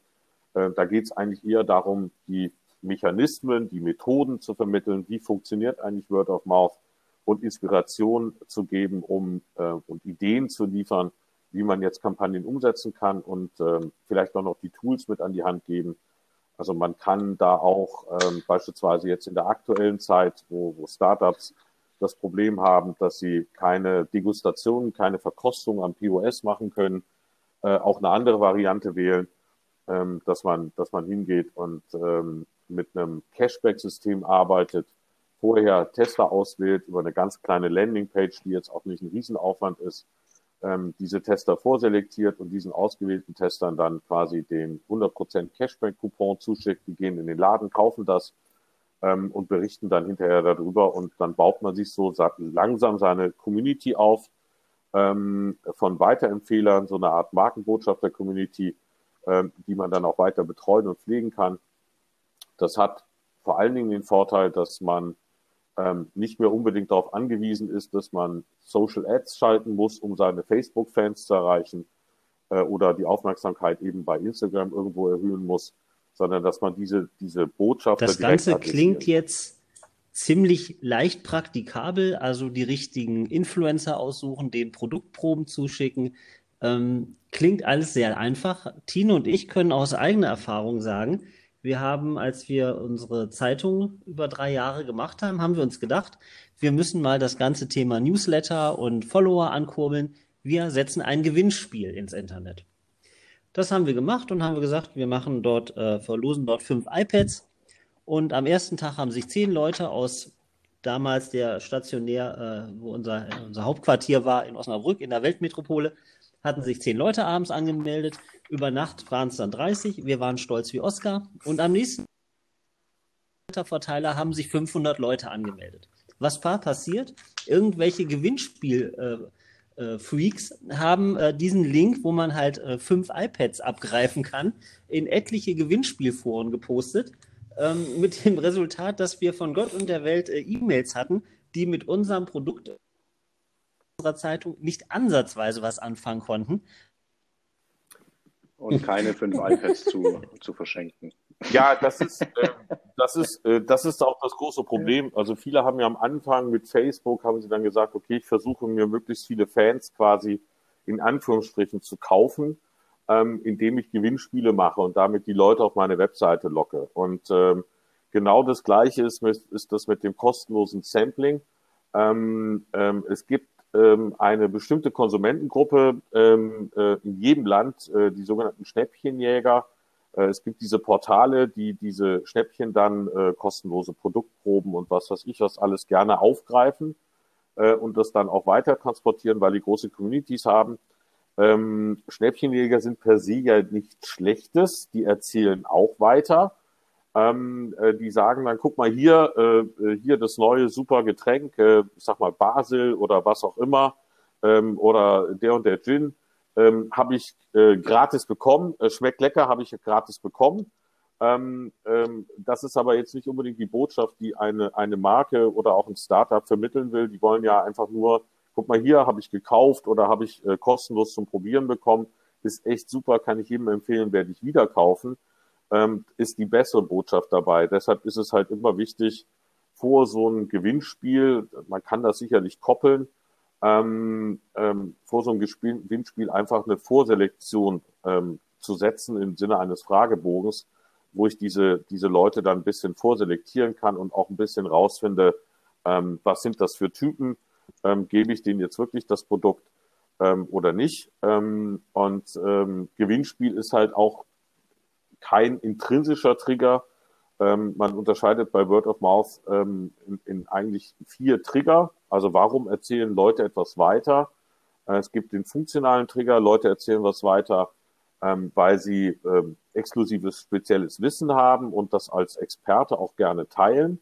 Äh, da geht es eigentlich eher darum, die Mechanismen, die Methoden zu vermitteln. Wie funktioniert eigentlich Word of Mouth? Und Inspiration zu geben, um äh, und Ideen zu liefern, wie man jetzt Kampagnen umsetzen kann und äh, vielleicht auch noch die Tools mit an die Hand geben, also man kann da auch ähm, beispielsweise jetzt in der aktuellen Zeit, wo, wo Startups das Problem haben, dass sie keine Degustation, keine Verkostung am POS machen können, äh, auch eine andere Variante wählen, ähm, dass man, dass man hingeht und ähm, mit einem Cashback-System arbeitet, vorher Tester auswählt über eine ganz kleine Landingpage, die jetzt auch nicht ein Riesenaufwand ist, ähm, diese Tester vorselektiert und diesen ausgewählten Testern dann quasi den 100% Cashback-Coupon zuschickt. Die gehen in den Laden, kaufen das ähm, und berichten dann hinterher darüber und dann baut man sich so langsam seine Community auf ähm, von Weiterempfehlern, so eine Art Markenbotschafter-Community, ähm, die man dann auch weiter betreuen und pflegen kann. Das hat vor allen Dingen den Vorteil, dass man ähm, nicht mehr unbedingt darauf angewiesen ist, dass man Social Ads schalten muss, um seine Facebook-Fans zu erreichen äh, oder die Aufmerksamkeit eben bei Instagram irgendwo erhöhen muss, sondern dass man diese, diese Botschaft. Das Ganze klingt jetzt ziemlich leicht praktikabel, also die richtigen Influencer aussuchen, den Produktproben zuschicken. Ähm, klingt alles sehr einfach. Tino und ich können aus eigener Erfahrung sagen, wir haben, als wir unsere Zeitung über drei Jahre gemacht haben, haben wir uns gedacht, wir müssen mal das ganze Thema Newsletter und Follower ankurbeln. Wir setzen ein Gewinnspiel ins Internet. Das haben wir gemacht und haben gesagt, wir machen dort, äh, verlosen dort fünf iPads. Und am ersten Tag haben sich zehn Leute aus damals der stationär, äh, wo unser, unser Hauptquartier war, in Osnabrück, in der Weltmetropole, hatten sich zehn Leute abends angemeldet. Über Nacht waren es dann 30. Wir waren stolz wie Oscar. Und am nächsten Verteiler haben sich 500 Leute angemeldet. Was war passiert? Irgendwelche Gewinnspiel- äh, äh, haben äh, diesen Link, wo man halt äh, fünf iPads abgreifen kann, in etliche Gewinnspielforen gepostet. Ähm, mit dem Resultat, dass wir von Gott und der Welt äh, E-Mails hatten, die mit unserem Produkt unserer Zeitung nicht ansatzweise was anfangen konnten. Und keine fünf iPads zu, zu verschenken. Ja, das ist, äh, das, ist, äh, das ist auch das große Problem. Also viele haben ja am Anfang mit Facebook, haben sie dann gesagt, okay, ich versuche mir möglichst viele Fans quasi in Anführungsstrichen zu kaufen, ähm, indem ich Gewinnspiele mache und damit die Leute auf meine Webseite locke. Und ähm, genau das Gleiche ist, ist das mit dem kostenlosen Sampling. Ähm, ähm, es gibt ähm, eine bestimmte Konsumentengruppe ähm, äh, in jedem Land, äh, die sogenannten Schnäppchenjäger, Äh, es gibt diese Portale, die diese Schnäppchen dann kostenlose Produktproben und was weiß ich was alles gerne aufgreifen und das dann auch weiter transportieren, weil die große Communities haben. Ähm, Schnäppchenjäger sind per se ja nichts Schlechtes, die erzählen auch weiter. Ähm, äh, die sagen dann, guck mal hier, äh, hier das neue super Getränk, äh, sag mal Basel oder was auch immer, ähm, oder der und der Gin ähm, habe ich äh, gratis bekommen. Äh, schmeckt lecker, habe ich gratis bekommen. Ähm, ähm, das ist aber jetzt nicht unbedingt die Botschaft, die eine, eine Marke oder auch ein Startup vermitteln will. Die wollen ja einfach nur, guck mal hier, habe ich gekauft oder habe ich äh, kostenlos zum Probieren bekommen. Ist echt super, kann ich jedem empfehlen, werde ich wieder kaufen. Ähm, ist die bessere Botschaft dabei. Deshalb ist es halt immer wichtig, vor so einem Gewinnspiel, man kann das sicherlich koppeln, ähm, ähm, vor so einem Gewinnspiel einfach eine Vorselektion ähm, zu setzen im Sinne eines Fragebogens, wo ich diese, diese Leute dann ein bisschen vorselektieren kann und auch ein bisschen rausfinde, ähm, was sind das für Typen, ähm, gebe ich denen jetzt wirklich das Produkt ähm, oder nicht. Ähm, und ähm, Gewinnspiel ist halt auch kein intrinsischer Trigger. Ähm, man unterscheidet bei Word of Mouth ähm, in, in eigentlich vier Trigger. Also warum erzählen Leute etwas weiter? Äh, es gibt den funktionalen Trigger, Leute erzählen was weiter, ähm, weil sie ähm, exklusives spezielles Wissen haben und das als Experte auch gerne teilen.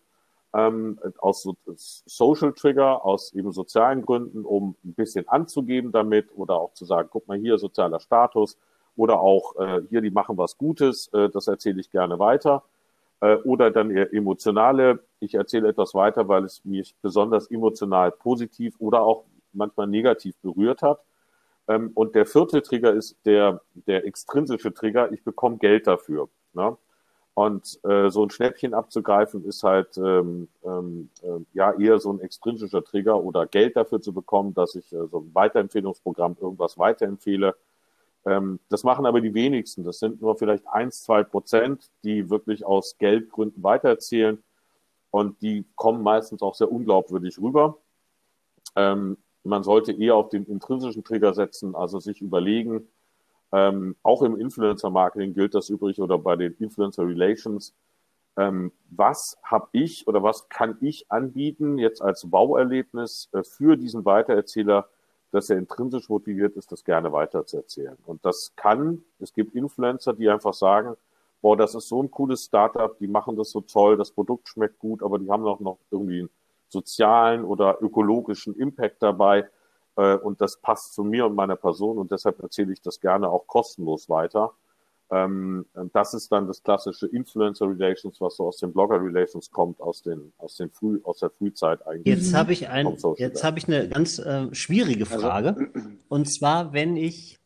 Ähm, aus so, Social Trigger, aus eben sozialen Gründen, um ein bisschen anzugeben damit oder auch zu sagen, guck mal hier, sozialer Status oder auch äh, hier, die machen was Gutes, äh, das erzähle ich gerne weiter. Äh, oder dann eher emotionale, ich erzähle etwas weiter, weil es mich besonders emotional positiv oder auch manchmal negativ berührt hat. Ähm, und der vierte Trigger ist der, der extrinsische Trigger, ich bekomme Geld dafür. Ne? Und äh, so ein Schnäppchen abzugreifen ist halt ähm, ähm, äh, ja eher so ein extrinsischer Trigger oder Geld dafür zu bekommen, dass ich äh, so ein Weiterempfehlungsprogramm irgendwas weiterempfehle ähm, das machen aber die wenigsten. Das sind nur vielleicht eins, zwei Prozent, die wirklich aus Geldgründen weitererzählen. Und die kommen meistens auch sehr unglaubwürdig rüber. Ähm, man sollte eher auf den intrinsischen Trigger setzen, also sich überlegen, ähm, auch im Influencer-Marketing gilt das übrigens oder bei den Influencer-Relations, ähm, was habe ich oder was kann ich anbieten jetzt als Bauerlebnis äh, für diesen Weitererzähler, dass er intrinsisch motiviert ist, das gerne weiterzuerzählen. Und das kann, es gibt Influencer, die einfach sagen, boah, das ist so ein cooles Startup, die machen das so toll, das Produkt schmeckt gut, aber die haben auch noch irgendwie einen sozialen oder ökologischen Impact dabei. Äh, und das passt zu mir und meiner Person und deshalb erzähle ich das gerne auch kostenlos weiter. Ähm, das ist dann das klassische Influencer Relations, was so aus den Blogger Relations kommt, aus den aus den früh aus der Frühzeit eigentlich. Jetzt habe ich ein, jetzt habe ich eine ganz äh, schwierige also, Frage. Also, und zwar, wenn ich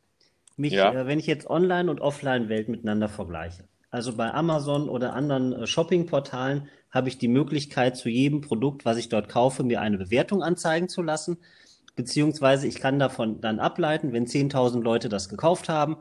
mich, ja. äh, wenn ich jetzt Online und Offline Welt miteinander vergleiche. Also bei Amazon oder anderen äh, Shopping-Portalen habe ich die Möglichkeit, zu jedem Produkt, was ich dort kaufe, mir eine Bewertung anzeigen zu lassen. Beziehungsweise ich kann davon dann ableiten, wenn 10.000 Leute das gekauft haben,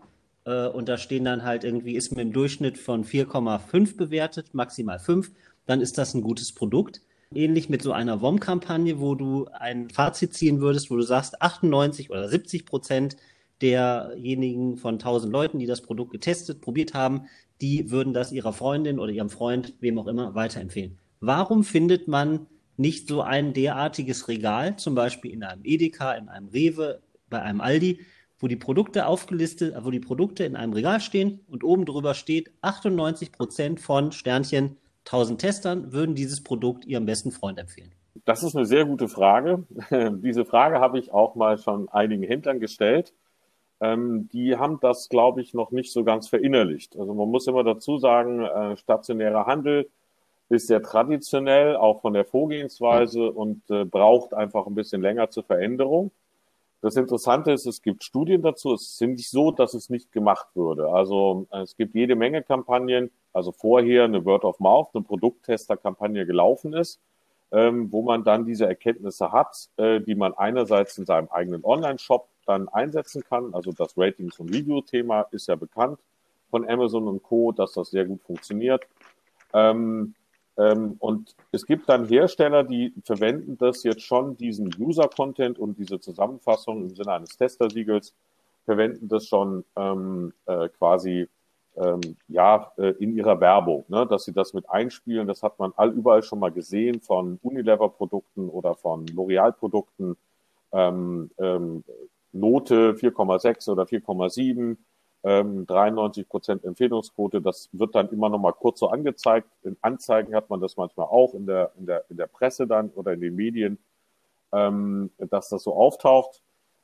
äh, und da stehen dann halt irgendwie, ist mit dem Durchschnitt von 4,5 bewertet, maximal 5, dann ist das ein gutes Produkt. Ähnlich mit so einer WOM-Kampagne, wo du ein Fazit ziehen würdest, wo du sagst, 98 oder 70 Prozent derjenigen von 1000 Leuten, die das Produkt getestet, probiert haben, die würden das ihrer Freundin oder ihrem Freund, wem auch immer, weiterempfehlen. Warum findet man nicht so ein derartiges Regal, zum Beispiel in einem Edeka, in einem Rewe, bei einem Aldi, wo die Produkte aufgelistet, wo die Produkte in einem Regal stehen und oben drüber steht, 98 Prozent von Sternchen 1000 Testern würden dieses Produkt ihrem besten Freund empfehlen. Das ist eine sehr gute Frage. Diese Frage habe ich auch mal schon einigen Händlern gestellt. Ähm, die haben das, glaube ich, noch nicht so ganz verinnerlicht. Also man muss immer dazu sagen, äh, stationärer Handel ist sehr traditionell, auch von der Vorgehensweise und äh, braucht einfach ein bisschen länger zur Veränderung. Das Interessante ist, es gibt Studien dazu. Es ist nicht so, dass es nicht gemacht würde. Also es gibt jede Menge Kampagnen, also vorher eine Word of Mouth, eine Produkttester-Kampagne gelaufen ist, ähm, wo man dann diese Erkenntnisse hat, äh, die man einerseits in seinem eigenen Online-Shop dann einsetzen kann. Also das Ratings- und Review-Thema ist ja bekannt von Amazon und Co., dass das sehr gut funktioniert. Ähm, und es gibt dann Hersteller, die verwenden das jetzt schon, diesen User-Content und diese Zusammenfassung im Sinne eines Testersiegels, verwenden das schon ähm, äh, quasi ähm, ja, äh, in ihrer Werbung, ne, dass sie das mit einspielen. Das hat man all überall schon mal gesehen von Unilever-Produkten oder von L'Oreal-Produkten. Ähm, ähm, Note 4,6 oder 4,7, ähm, 93 Prozent Empfehlungsquote. Das wird dann immer noch mal kurz so angezeigt. In Anzeigen hat man das manchmal auch in der, in der, in der Presse dann oder in den Medien, ähm, dass das so auftaucht.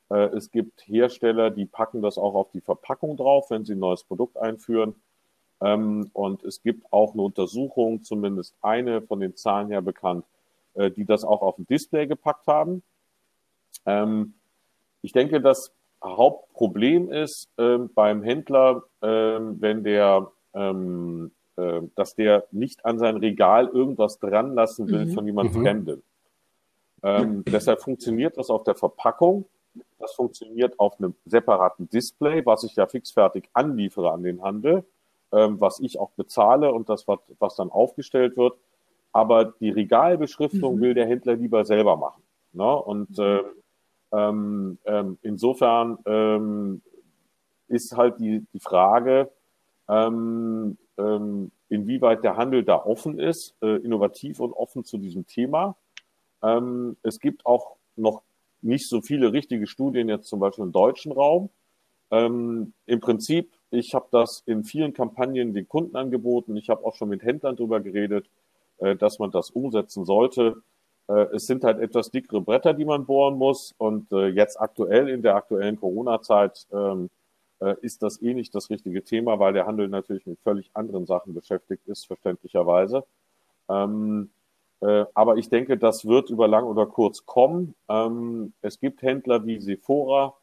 Äh, es gibt Hersteller, die packen das auch auf die Verpackung drauf, wenn sie ein neues Produkt einführen. Ähm, und es gibt auch eine Untersuchung, zumindest eine von den Zahlen her bekannt, äh, die das auch auf ein Display gepackt haben. Ähm, ich denke, das Hauptproblem ist äh, beim Händler, äh, wenn der, ähm, äh, dass der nicht an sein Regal irgendwas dran lassen will mhm. von jemand mhm. Fremden. Ähm, deshalb funktioniert das auf der Verpackung. Das funktioniert auf einem separaten Display, was ich ja fixfertig anliefere an den Handel, ähm, was ich auch bezahle und das, was, was dann aufgestellt wird. Aber die Regalbeschriftung mhm. will der Händler lieber selber machen. Ne? Und äh, ähm, ähm, insofern ähm, ist halt die, die Frage, ähm, ähm, inwieweit der Handel da offen ist, äh, innovativ und offen zu diesem Thema. Ähm, es gibt auch noch nicht so viele richtige Studien jetzt zum Beispiel im deutschen Raum. Im Prinzip, ich habe das in vielen Kampagnen den Kunden angeboten. Ich habe auch schon mit Händlern darüber geredet, äh, dass man das umsetzen sollte. Äh, es sind halt etwas dickere Bretter, die man bohren muss. Und äh, jetzt aktuell in der aktuellen Corona-Zeit ähm, äh, ist das eh nicht das richtige Thema, weil der Handel natürlich mit völlig anderen Sachen beschäftigt ist, verständlicherweise. Ähm, äh, aber ich denke, das wird über lang oder kurz kommen. Ähm, es gibt Händler wie Sephora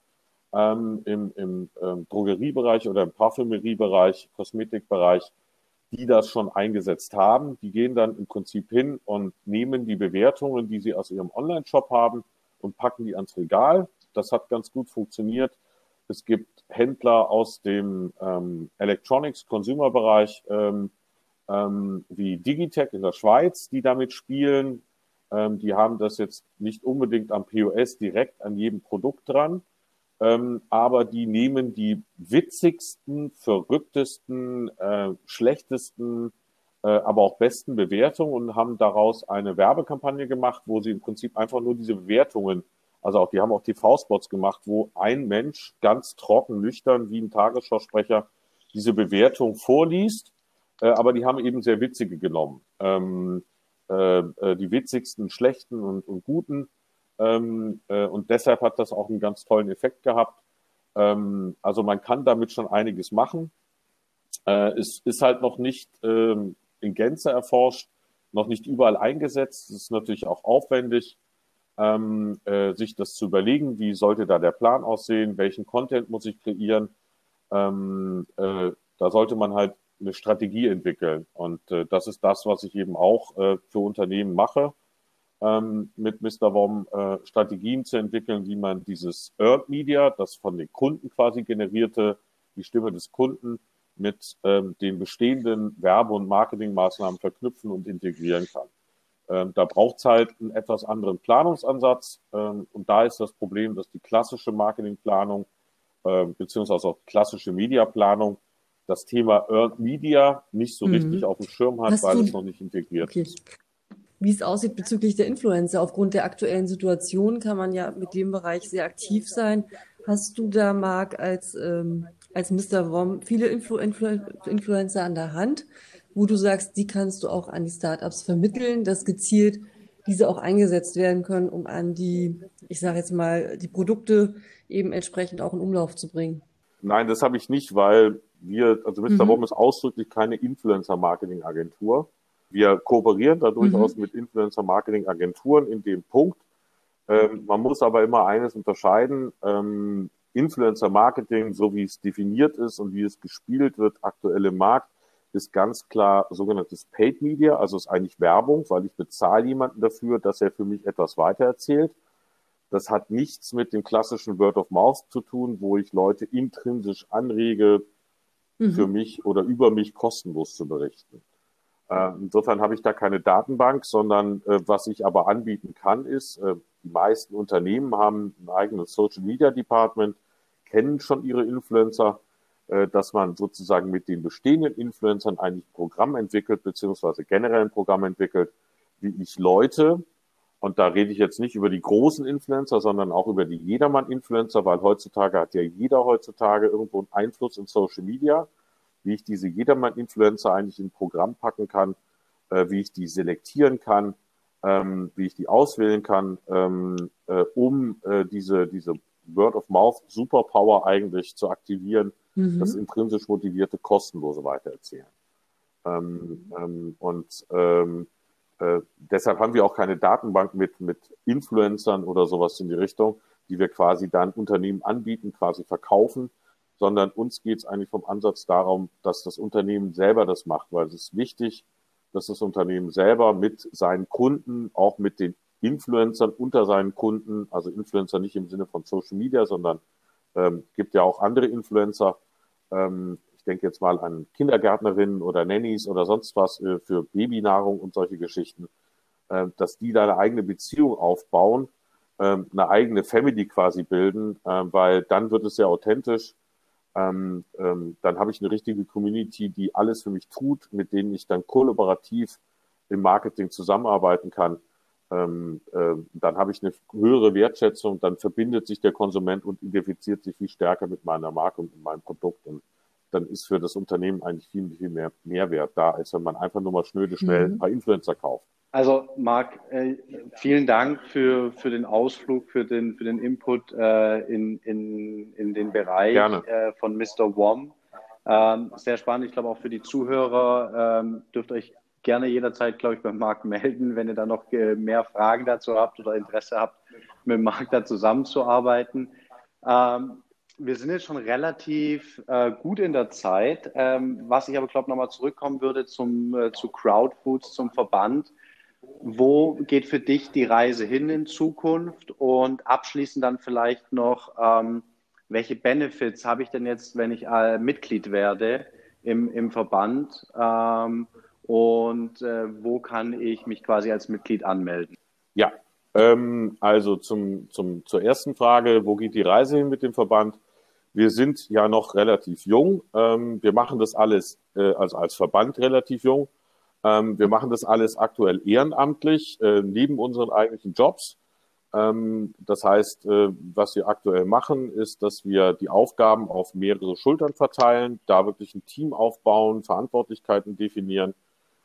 im, im Drogeriebereich oder im Parfümeriebereich, Kosmetikbereich, die das schon eingesetzt haben. Die gehen dann im Prinzip hin und nehmen die Bewertungen, die sie aus ihrem Online-Shop haben und packen die ans Regal. Das hat ganz gut funktioniert. Es gibt Händler aus dem ähm, Electronics-Consumer-Bereich ähm, ähm, wie Digitech in der Schweiz, die damit spielen. Ähm, die haben das jetzt nicht unbedingt am POS direkt an jedem Produkt dran, ähm, aber die nehmen die witzigsten, verrücktesten, äh, schlechtesten, äh, aber auch besten Bewertungen und haben daraus eine Werbekampagne gemacht, wo sie im Prinzip einfach nur diese Bewertungen, also auch die haben auch TV-Spots gemacht, wo ein Mensch ganz trocken, nüchtern wie ein Tagesschausprecher diese Bewertung vorliest, äh, aber die haben eben sehr witzige genommen. Ähm, äh, äh die witzigsten, schlechten und, und guten ähm, äh, und deshalb hat das auch einen ganz tollen Effekt gehabt. Ähm, also man kann damit schon einiges machen. Äh, es ist halt noch nicht ähm, in Gänze erforscht, noch nicht überall eingesetzt. Es ist natürlich auch aufwendig, ähm, äh, sich das zu überlegen, wie sollte da der Plan aussehen, welchen Content muss ich kreieren. Ähm, äh, da sollte man halt eine Strategie entwickeln. Und äh, das ist das, was ich eben auch äh, für Unternehmen mache ähm, mit Mr. WOM äh, Strategien zu entwickeln, wie man dieses Earned Media, das von den Kunden quasi generierte, die Stimme des Kunden, mit ähm, den bestehenden Werbe- und Marketingmaßnahmen verknüpfen und integrieren kann. Ähm, da braucht es halt einen etwas anderen Planungsansatz. Ähm, und da ist das Problem, dass die klassische Marketingplanung äh, beziehungsweise auch klassische Mediaplanung das Thema Earned Media nicht so mhm. richtig auf dem Schirm hat, Hast weil es noch nicht integriert okay. ist wie es aussieht bezüglich der Influencer. Aufgrund der aktuellen Situation kann man ja mit dem Bereich sehr aktiv sein. Hast du da, Marc, als, ähm, als Mr. Wom viele Influ Influ Influencer an der Hand, wo du sagst, die kannst du auch an die Startups vermitteln, dass gezielt diese auch eingesetzt werden können, um an die, ich sage jetzt mal, die Produkte eben entsprechend auch in Umlauf zu bringen? Nein, das habe ich nicht, weil wir, also Mr. Mhm. Wom ist ausdrücklich keine Influencer-Marketing-Agentur. Wir kooperieren da durchaus mhm. mit Influencer-Marketing-Agenturen in dem Punkt. Ähm, man muss aber immer eines unterscheiden. Ähm, Influencer-Marketing, so wie es definiert ist und wie es gespielt wird, aktuell im Markt, ist ganz klar sogenanntes Paid Media, also ist eigentlich Werbung, weil ich bezahle jemanden dafür, dass er für mich etwas weitererzählt. Das hat nichts mit dem klassischen Word of Mouth zu tun, wo ich Leute intrinsisch anrege, mhm. für mich oder über mich kostenlos zu berichten. Äh, insofern habe ich da keine Datenbank, sondern äh, was ich aber anbieten kann, ist, äh, die meisten Unternehmen haben ein eigenes Social Media Department, kennen schon ihre Influencer, dass man sozusagen mit den bestehenden Influencern eigentlich ein Programm entwickelt, beziehungsweise generell ein Programm entwickelt, wie ich Leute, und da rede ich jetzt nicht über die großen Influencer, sondern auch über die Jedermann-Influencer, weil heutzutage hat ja jeder heutzutage irgendwo einen Einfluss in Social Media, wie ich diese Jedermann-Influencer eigentlich in ein Programm packen kann, äh, wie ich die selektieren kann, ähm, wie ich die auswählen kann, ähm, äh, um äh, diese, diese Word of Mouth Superpower eigentlich zu aktivieren, mhm. das intrinsisch motivierte kostenlose Weitererzählen. Ähm, ähm, und ähm, äh, deshalb haben wir auch keine Datenbank mit, mit Influencern oder sowas in die Richtung, die wir quasi dann Unternehmen anbieten, quasi verkaufen, sondern uns geht es eigentlich vom Ansatz darum, dass das Unternehmen selber das macht, weil es ist wichtig, dass das Unternehmen selber mit seinen Kunden, auch mit den Influencern unter seinen Kunden, also Influencer nicht im Sinne von Social Media, sondern ähm, gibt ja auch andere Influencer. Ähm, ich denke jetzt mal an Kindergärtnerinnen oder Nannies oder sonst was äh, für Babynahrung und solche Geschichten, äh, dass die da eine eigene Beziehung aufbauen, äh, eine eigene Family quasi bilden, äh, weil dann wird es sehr authentisch ähm, ähm, dann habe ich eine richtige Community, die alles für mich tut, mit denen ich dann kollaborativ im Marketing zusammenarbeiten kann. Ähm, äh, dann habe ich eine höhere Wertschätzung, dann verbindet sich der Konsument und identifiziert sich viel stärker mit meiner Marke und mit meinem Produkt. Und dann ist für das Unternehmen eigentlich viel, viel mehr Mehrwert da, als wenn man einfach nur mal schnöde schnell mhm. ein paar Influencer kauft. Also Marc, äh, vielen Dank für, für den Ausflug, für den, für den Input äh, in, in, in den Bereich äh, von Mr. WOM. Ähm, sehr spannend, ich glaube auch für die Zuhörer ähm, dürft euch gerne jederzeit, glaube ich, beim Marc melden, wenn ihr da noch äh, mehr Fragen dazu habt oder Interesse habt, mit Marc da zusammenzuarbeiten. Ähm, wir sind jetzt schon relativ äh, gut in der Zeit. Ähm, was ich aber, glaube ich, nochmal zurückkommen würde zum, äh, zu Crowdfoods, zum Verband. Wo geht für dich die Reise hin in Zukunft? Und abschließend dann vielleicht noch, ähm, welche Benefits habe ich denn jetzt, wenn ich äh, Mitglied werde im, im Verband? Ähm, und äh, wo kann ich mich quasi als Mitglied anmelden? Ja, ähm, also zum, zum, zur ersten Frage, wo geht die Reise hin mit dem Verband? Wir sind ja noch relativ jung. Ähm, wir machen das alles äh, also als Verband relativ jung. Ähm, wir machen das alles aktuell ehrenamtlich, äh, neben unseren eigentlichen Jobs. Ähm, das heißt, äh, was wir aktuell machen, ist, dass wir die Aufgaben auf mehrere Schultern verteilen, da wirklich ein Team aufbauen, Verantwortlichkeiten definieren.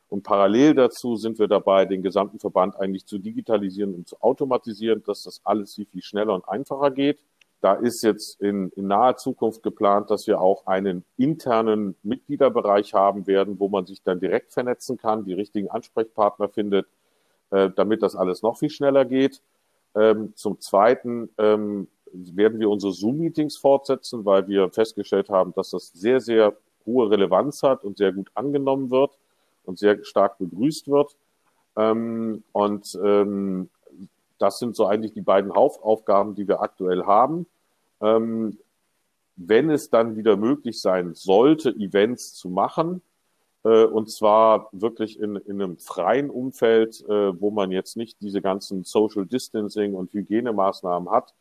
Und parallel dazu sind wir dabei, den gesamten Verband eigentlich zu digitalisieren und zu automatisieren, dass das alles viel, viel schneller und einfacher geht. Da ist jetzt in, in naher Zukunft geplant, dass wir auch einen internen Mitgliederbereich haben werden, wo man sich dann direkt vernetzen kann, die richtigen Ansprechpartner findet, äh, damit das alles noch viel schneller geht. Ähm, zum Zweiten ähm, werden wir unsere Zoom-Meetings fortsetzen, weil wir festgestellt haben, dass das sehr, sehr hohe Relevanz hat und sehr gut angenommen wird und sehr stark begrüßt wird. Ähm, und ähm, das sind so eigentlich die beiden Hauptaufgaben, die wir aktuell haben. Ähm, wenn es dann wieder möglich sein sollte, Events zu machen, äh, und zwar wirklich in, in einem freien Umfeld, äh, wo man jetzt nicht diese ganzen Social Distancing und Hygienemaßnahmen hat,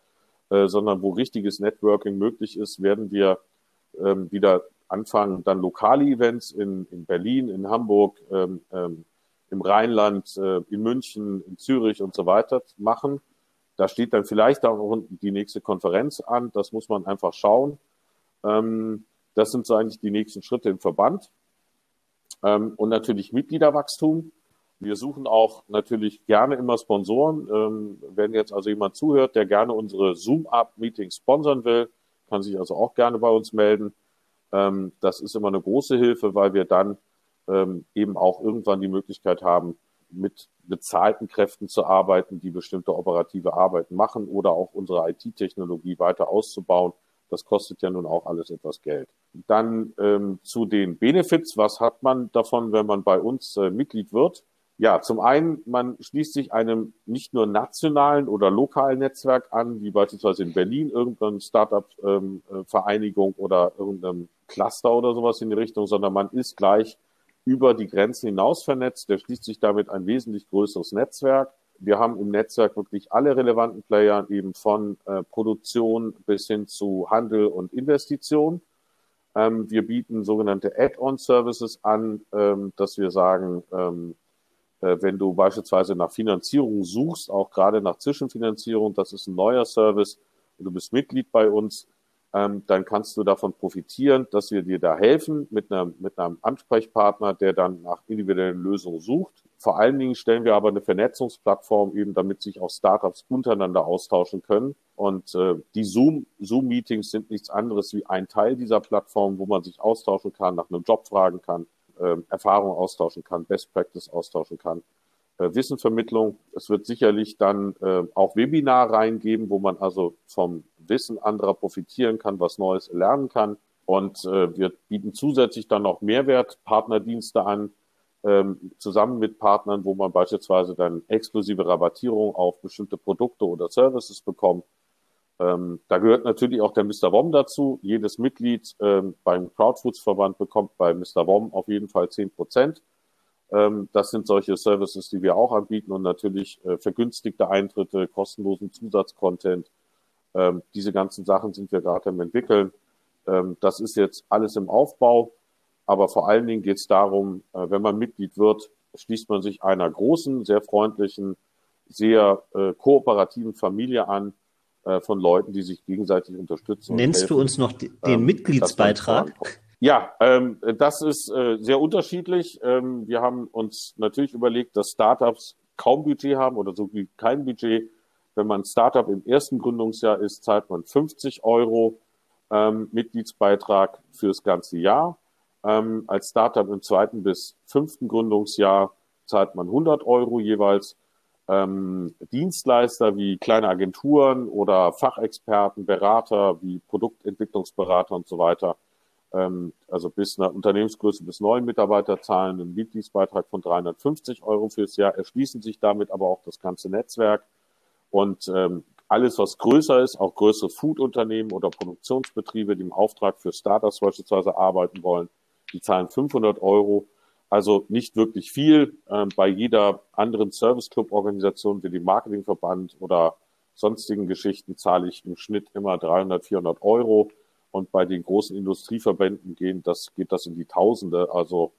äh, sondern wo richtiges Networking möglich ist, werden wir ähm, wieder anfangen, dann lokale Events in, in Berlin, in Hamburg, ähm, ähm, im Rheinland, äh, in München, in Zürich und so weiter machen. Da steht dann vielleicht auch die nächste Konferenz an. Das muss man einfach schauen. Ähm, das sind so eigentlich die nächsten Schritte im Verband. Ähm, und natürlich Mitgliederwachstum. Wir suchen auch natürlich gerne immer Sponsoren. Ähm, wenn jetzt also jemand zuhört, der gerne unsere Zoom-Up-Meetings sponsern will, kann sich also auch gerne bei uns melden. Das ist immer eine große Hilfe, weil wir dann eben auch irgendwann die Möglichkeit haben, mit bezahlten Kräften zu arbeiten, die bestimmte operative Arbeiten machen oder auch unsere IT-Technologie weiter auszubauen. Das kostet ja nun auch alles etwas Geld. Dann ähm, zu den Benefits. Was hat man davon, wenn man bei uns äh, Mitglied wird? Ja, zum einen, man schließt sich einem nicht nur nationalen oder lokalen Netzwerk an, wie beispielsweise in Berlin irgendeine Startup-Vereinigung ähm, äh, oder irgendeinem Cluster oder sowas in die Richtung, sondern man ist gleich über die Grenzen hinaus vernetzt. Der schließt sich damit ein wesentlich größeres Netzwerk. Wir haben im Netzwerk wirklich alle relevanten Player, eben von äh, Produktion bis hin zu Handel und Investition. Ähm, wir bieten sogenannte Add-on-Services an, ähm, dass wir sagen, ähm, äh, wenn du beispielsweise nach Finanzierung suchst, auch gerade nach Zwischenfinanzierung, das ist ein neuer Service du bist Mitglied bei uns, ähm, dann kannst du davon profitieren, dass wir dir da helfen mit einem, mit einem Ansprechpartner, der dann nach individuellen Lösungen sucht. Vor allen Dingen stellen wir aber eine Vernetzungsplattform eben, damit sich auch Startups untereinander austauschen können. Und äh, die Zoom, Zoom-Meetings sind nichts anderes wie ein Teil dieser Plattform, wo man sich austauschen kann, nach einem Job fragen kann, äh, Erfahrung austauschen kann, Best Practice austauschen kann. Äh, Wissenvermittlung. Es wird sicherlich dann äh, auch Webinar reingeben, wo man also vom Wissen anderer profitieren kann, was Neues lernen kann. Und äh, wir bieten zusätzlich dann noch Mehrwertpartnerdienste an, ähm, zusammen mit Partnern, wo man beispielsweise dann exklusive Rabattierung auf bestimmte Produkte oder Services bekommt. Ähm, da gehört natürlich auch der Mr. WOM dazu. Jedes Mitglied ähm, beim Crowdfoods-Verband bekommt bei Mr. WOM auf jeden Fall zehn Prozent. Ähm, das sind solche Services, die wir auch anbieten und natürlich äh, vergünstigte Eintritte, kostenlosen Zusatzcontent. Ähm, diese ganzen Sachen sind wir gerade am entwickeln. Ähm, das ist jetzt alles im Aufbau, aber vor allen Dingen geht es darum, äh, wenn man Mitglied wird, schließt man sich einer großen, sehr freundlichen, sehr äh, kooperativen Familie an von Leuten, die sich gegenseitig unterstützen. Nennst du uns noch den Mitgliedsbeitrag? Ja, ähm, das ist äh, sehr unterschiedlich. Ähm, wir haben uns natürlich überlegt, dass Startups kaum Budget haben oder so wie kein Budget. Wenn man Startup im ersten Gründungsjahr ist, zahlt man 50 Euro ähm, Mitgliedsbeitrag fürs ganze Jahr. Ähm, als Startup im zweiten bis fünften Gründungsjahr zahlt man 100 Euro jeweils. Ähm, Dienstleister wie kleine Agenturen oder Fachexperten, Berater wie Produktentwicklungsberater und so weiter ähm, also bis einer Unternehmensgröße bis neun Mitarbeiter zahlen einen Mitgliedsbeitrag von 350 Euro fürs Jahr, erschließen sich damit aber auch das ganze Netzwerk. Und ähm, alles, was größer ist, auch größere Food-Unternehmen oder Produktionsbetriebe, die im Auftrag für Startups beispielsweise arbeiten wollen, die zahlen 500 Euro. Also nicht wirklich viel. Ähm, bei jeder anderen Service-Club-Organisation wie dem Marketingverband oder sonstigen Geschichten zahle ich im Schnitt immer 300, 400 Euro. Und bei den großen Industrieverbänden gehen das, geht das in die Tausende. Also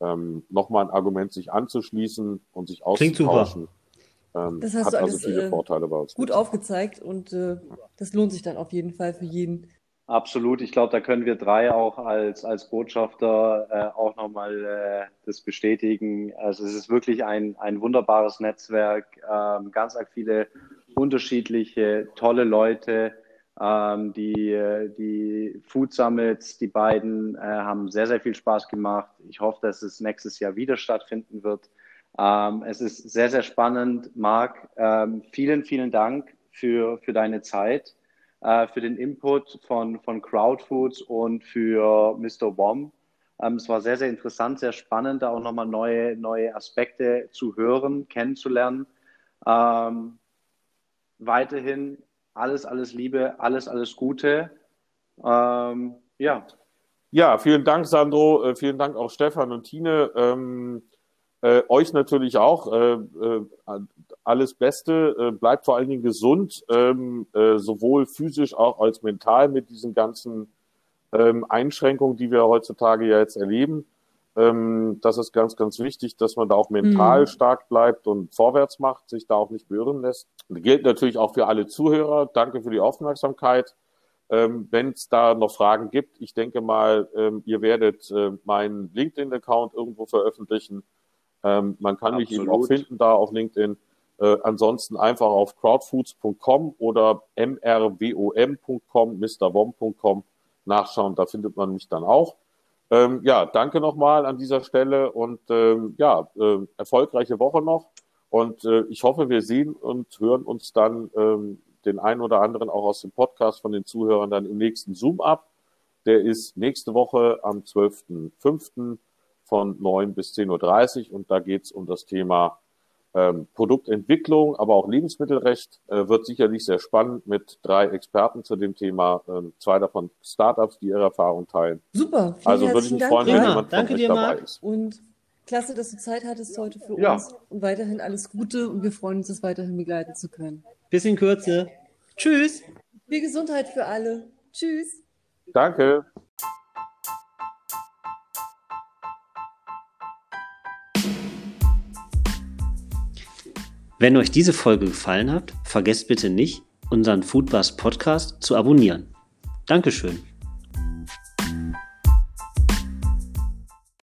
ähm, nochmal ein Argument, sich anzuschließen und sich auszutauschen. Ähm, das hast hat du also alles, viele äh, Vorteile bei uns. Gut aufgezeigt und äh, das lohnt sich dann auf jeden Fall für jeden. Absolut. Ich glaube, da können wir drei auch als, als Botschafter äh, auch nochmal äh, das bestätigen. Also es ist wirklich ein, ein wunderbares Netzwerk, ähm, ganz viele unterschiedliche, tolle Leute, ähm, die, die Food Summits, die beiden, äh, haben sehr, sehr viel Spaß gemacht. Ich hoffe, dass es nächstes Jahr wieder stattfinden wird. Ähm, es ist sehr, sehr spannend. Marc, ähm, vielen, vielen Dank für, für deine Zeit, äh, für den Input von, von Crowdfoods und für Mr. Wom. Ähm, es war sehr, sehr interessant, sehr spannend, da auch nochmal neue, neue Aspekte zu hören, kennenzulernen. Ähm, weiterhin alles, alles Liebe, alles, alles Gute. Ähm, ja. Ja, vielen Dank, Sandro. Äh, vielen Dank auch Stefan und Tine. Äh, euch natürlich auch. Äh, äh, alles Beste. Äh, bleibt vor allen Dingen gesund, ähm, äh, sowohl physisch auch als mental mit diesen ganzen ähm, Einschränkungen, die wir heutzutage ja jetzt erleben. Ähm, das ist ganz, ganz wichtig, dass man da auch mental mhm. stark bleibt und vorwärts macht, sich da auch nicht beirren lässt. Das gilt natürlich auch für alle Zuhörer. Danke für die Aufmerksamkeit. Ähm, Wenn es da noch Fragen gibt, ich denke mal, ähm, ihr werdet äh, meinen LinkedIn-Account irgendwo veröffentlichen. Ähm, man kann Absolut. mich eben auch finden da auf LinkedIn. Äh, ansonsten einfach auf crowdfoods.com oder mrwom.com, mrwom.com nachschauen. Da findet man mich dann auch. Ähm, ja, danke nochmal an dieser Stelle und ähm, ja, äh, erfolgreiche Woche noch. Und äh, ich hoffe, wir sehen und hören uns dann ähm, den einen oder anderen auch aus dem Podcast von den Zuhörern dann im nächsten Zoom ab. Der ist nächste Woche am 12.05. von 9 bis 10.30 Uhr und da geht's um das Thema ähm, Produktentwicklung, aber auch Lebensmittelrecht äh, wird sicherlich sehr spannend mit drei Experten zu dem Thema, ähm, zwei davon Startups, die ihre Erfahrung teilen. Super. Vielen also würde ich mich freuen, wenn jemand Danke dir, dabei Marc. ist. Und klasse, dass du Zeit hattest heute für ja. uns und weiterhin alles Gute und wir freuen uns, das weiterhin begleiten zu können. Bis in Kürze. Tschüss. Viel Gesundheit für alle. Tschüss. Danke. Wenn euch diese Folge gefallen hat, vergesst bitte nicht, unseren Foodbus Podcast zu abonnieren. Dankeschön.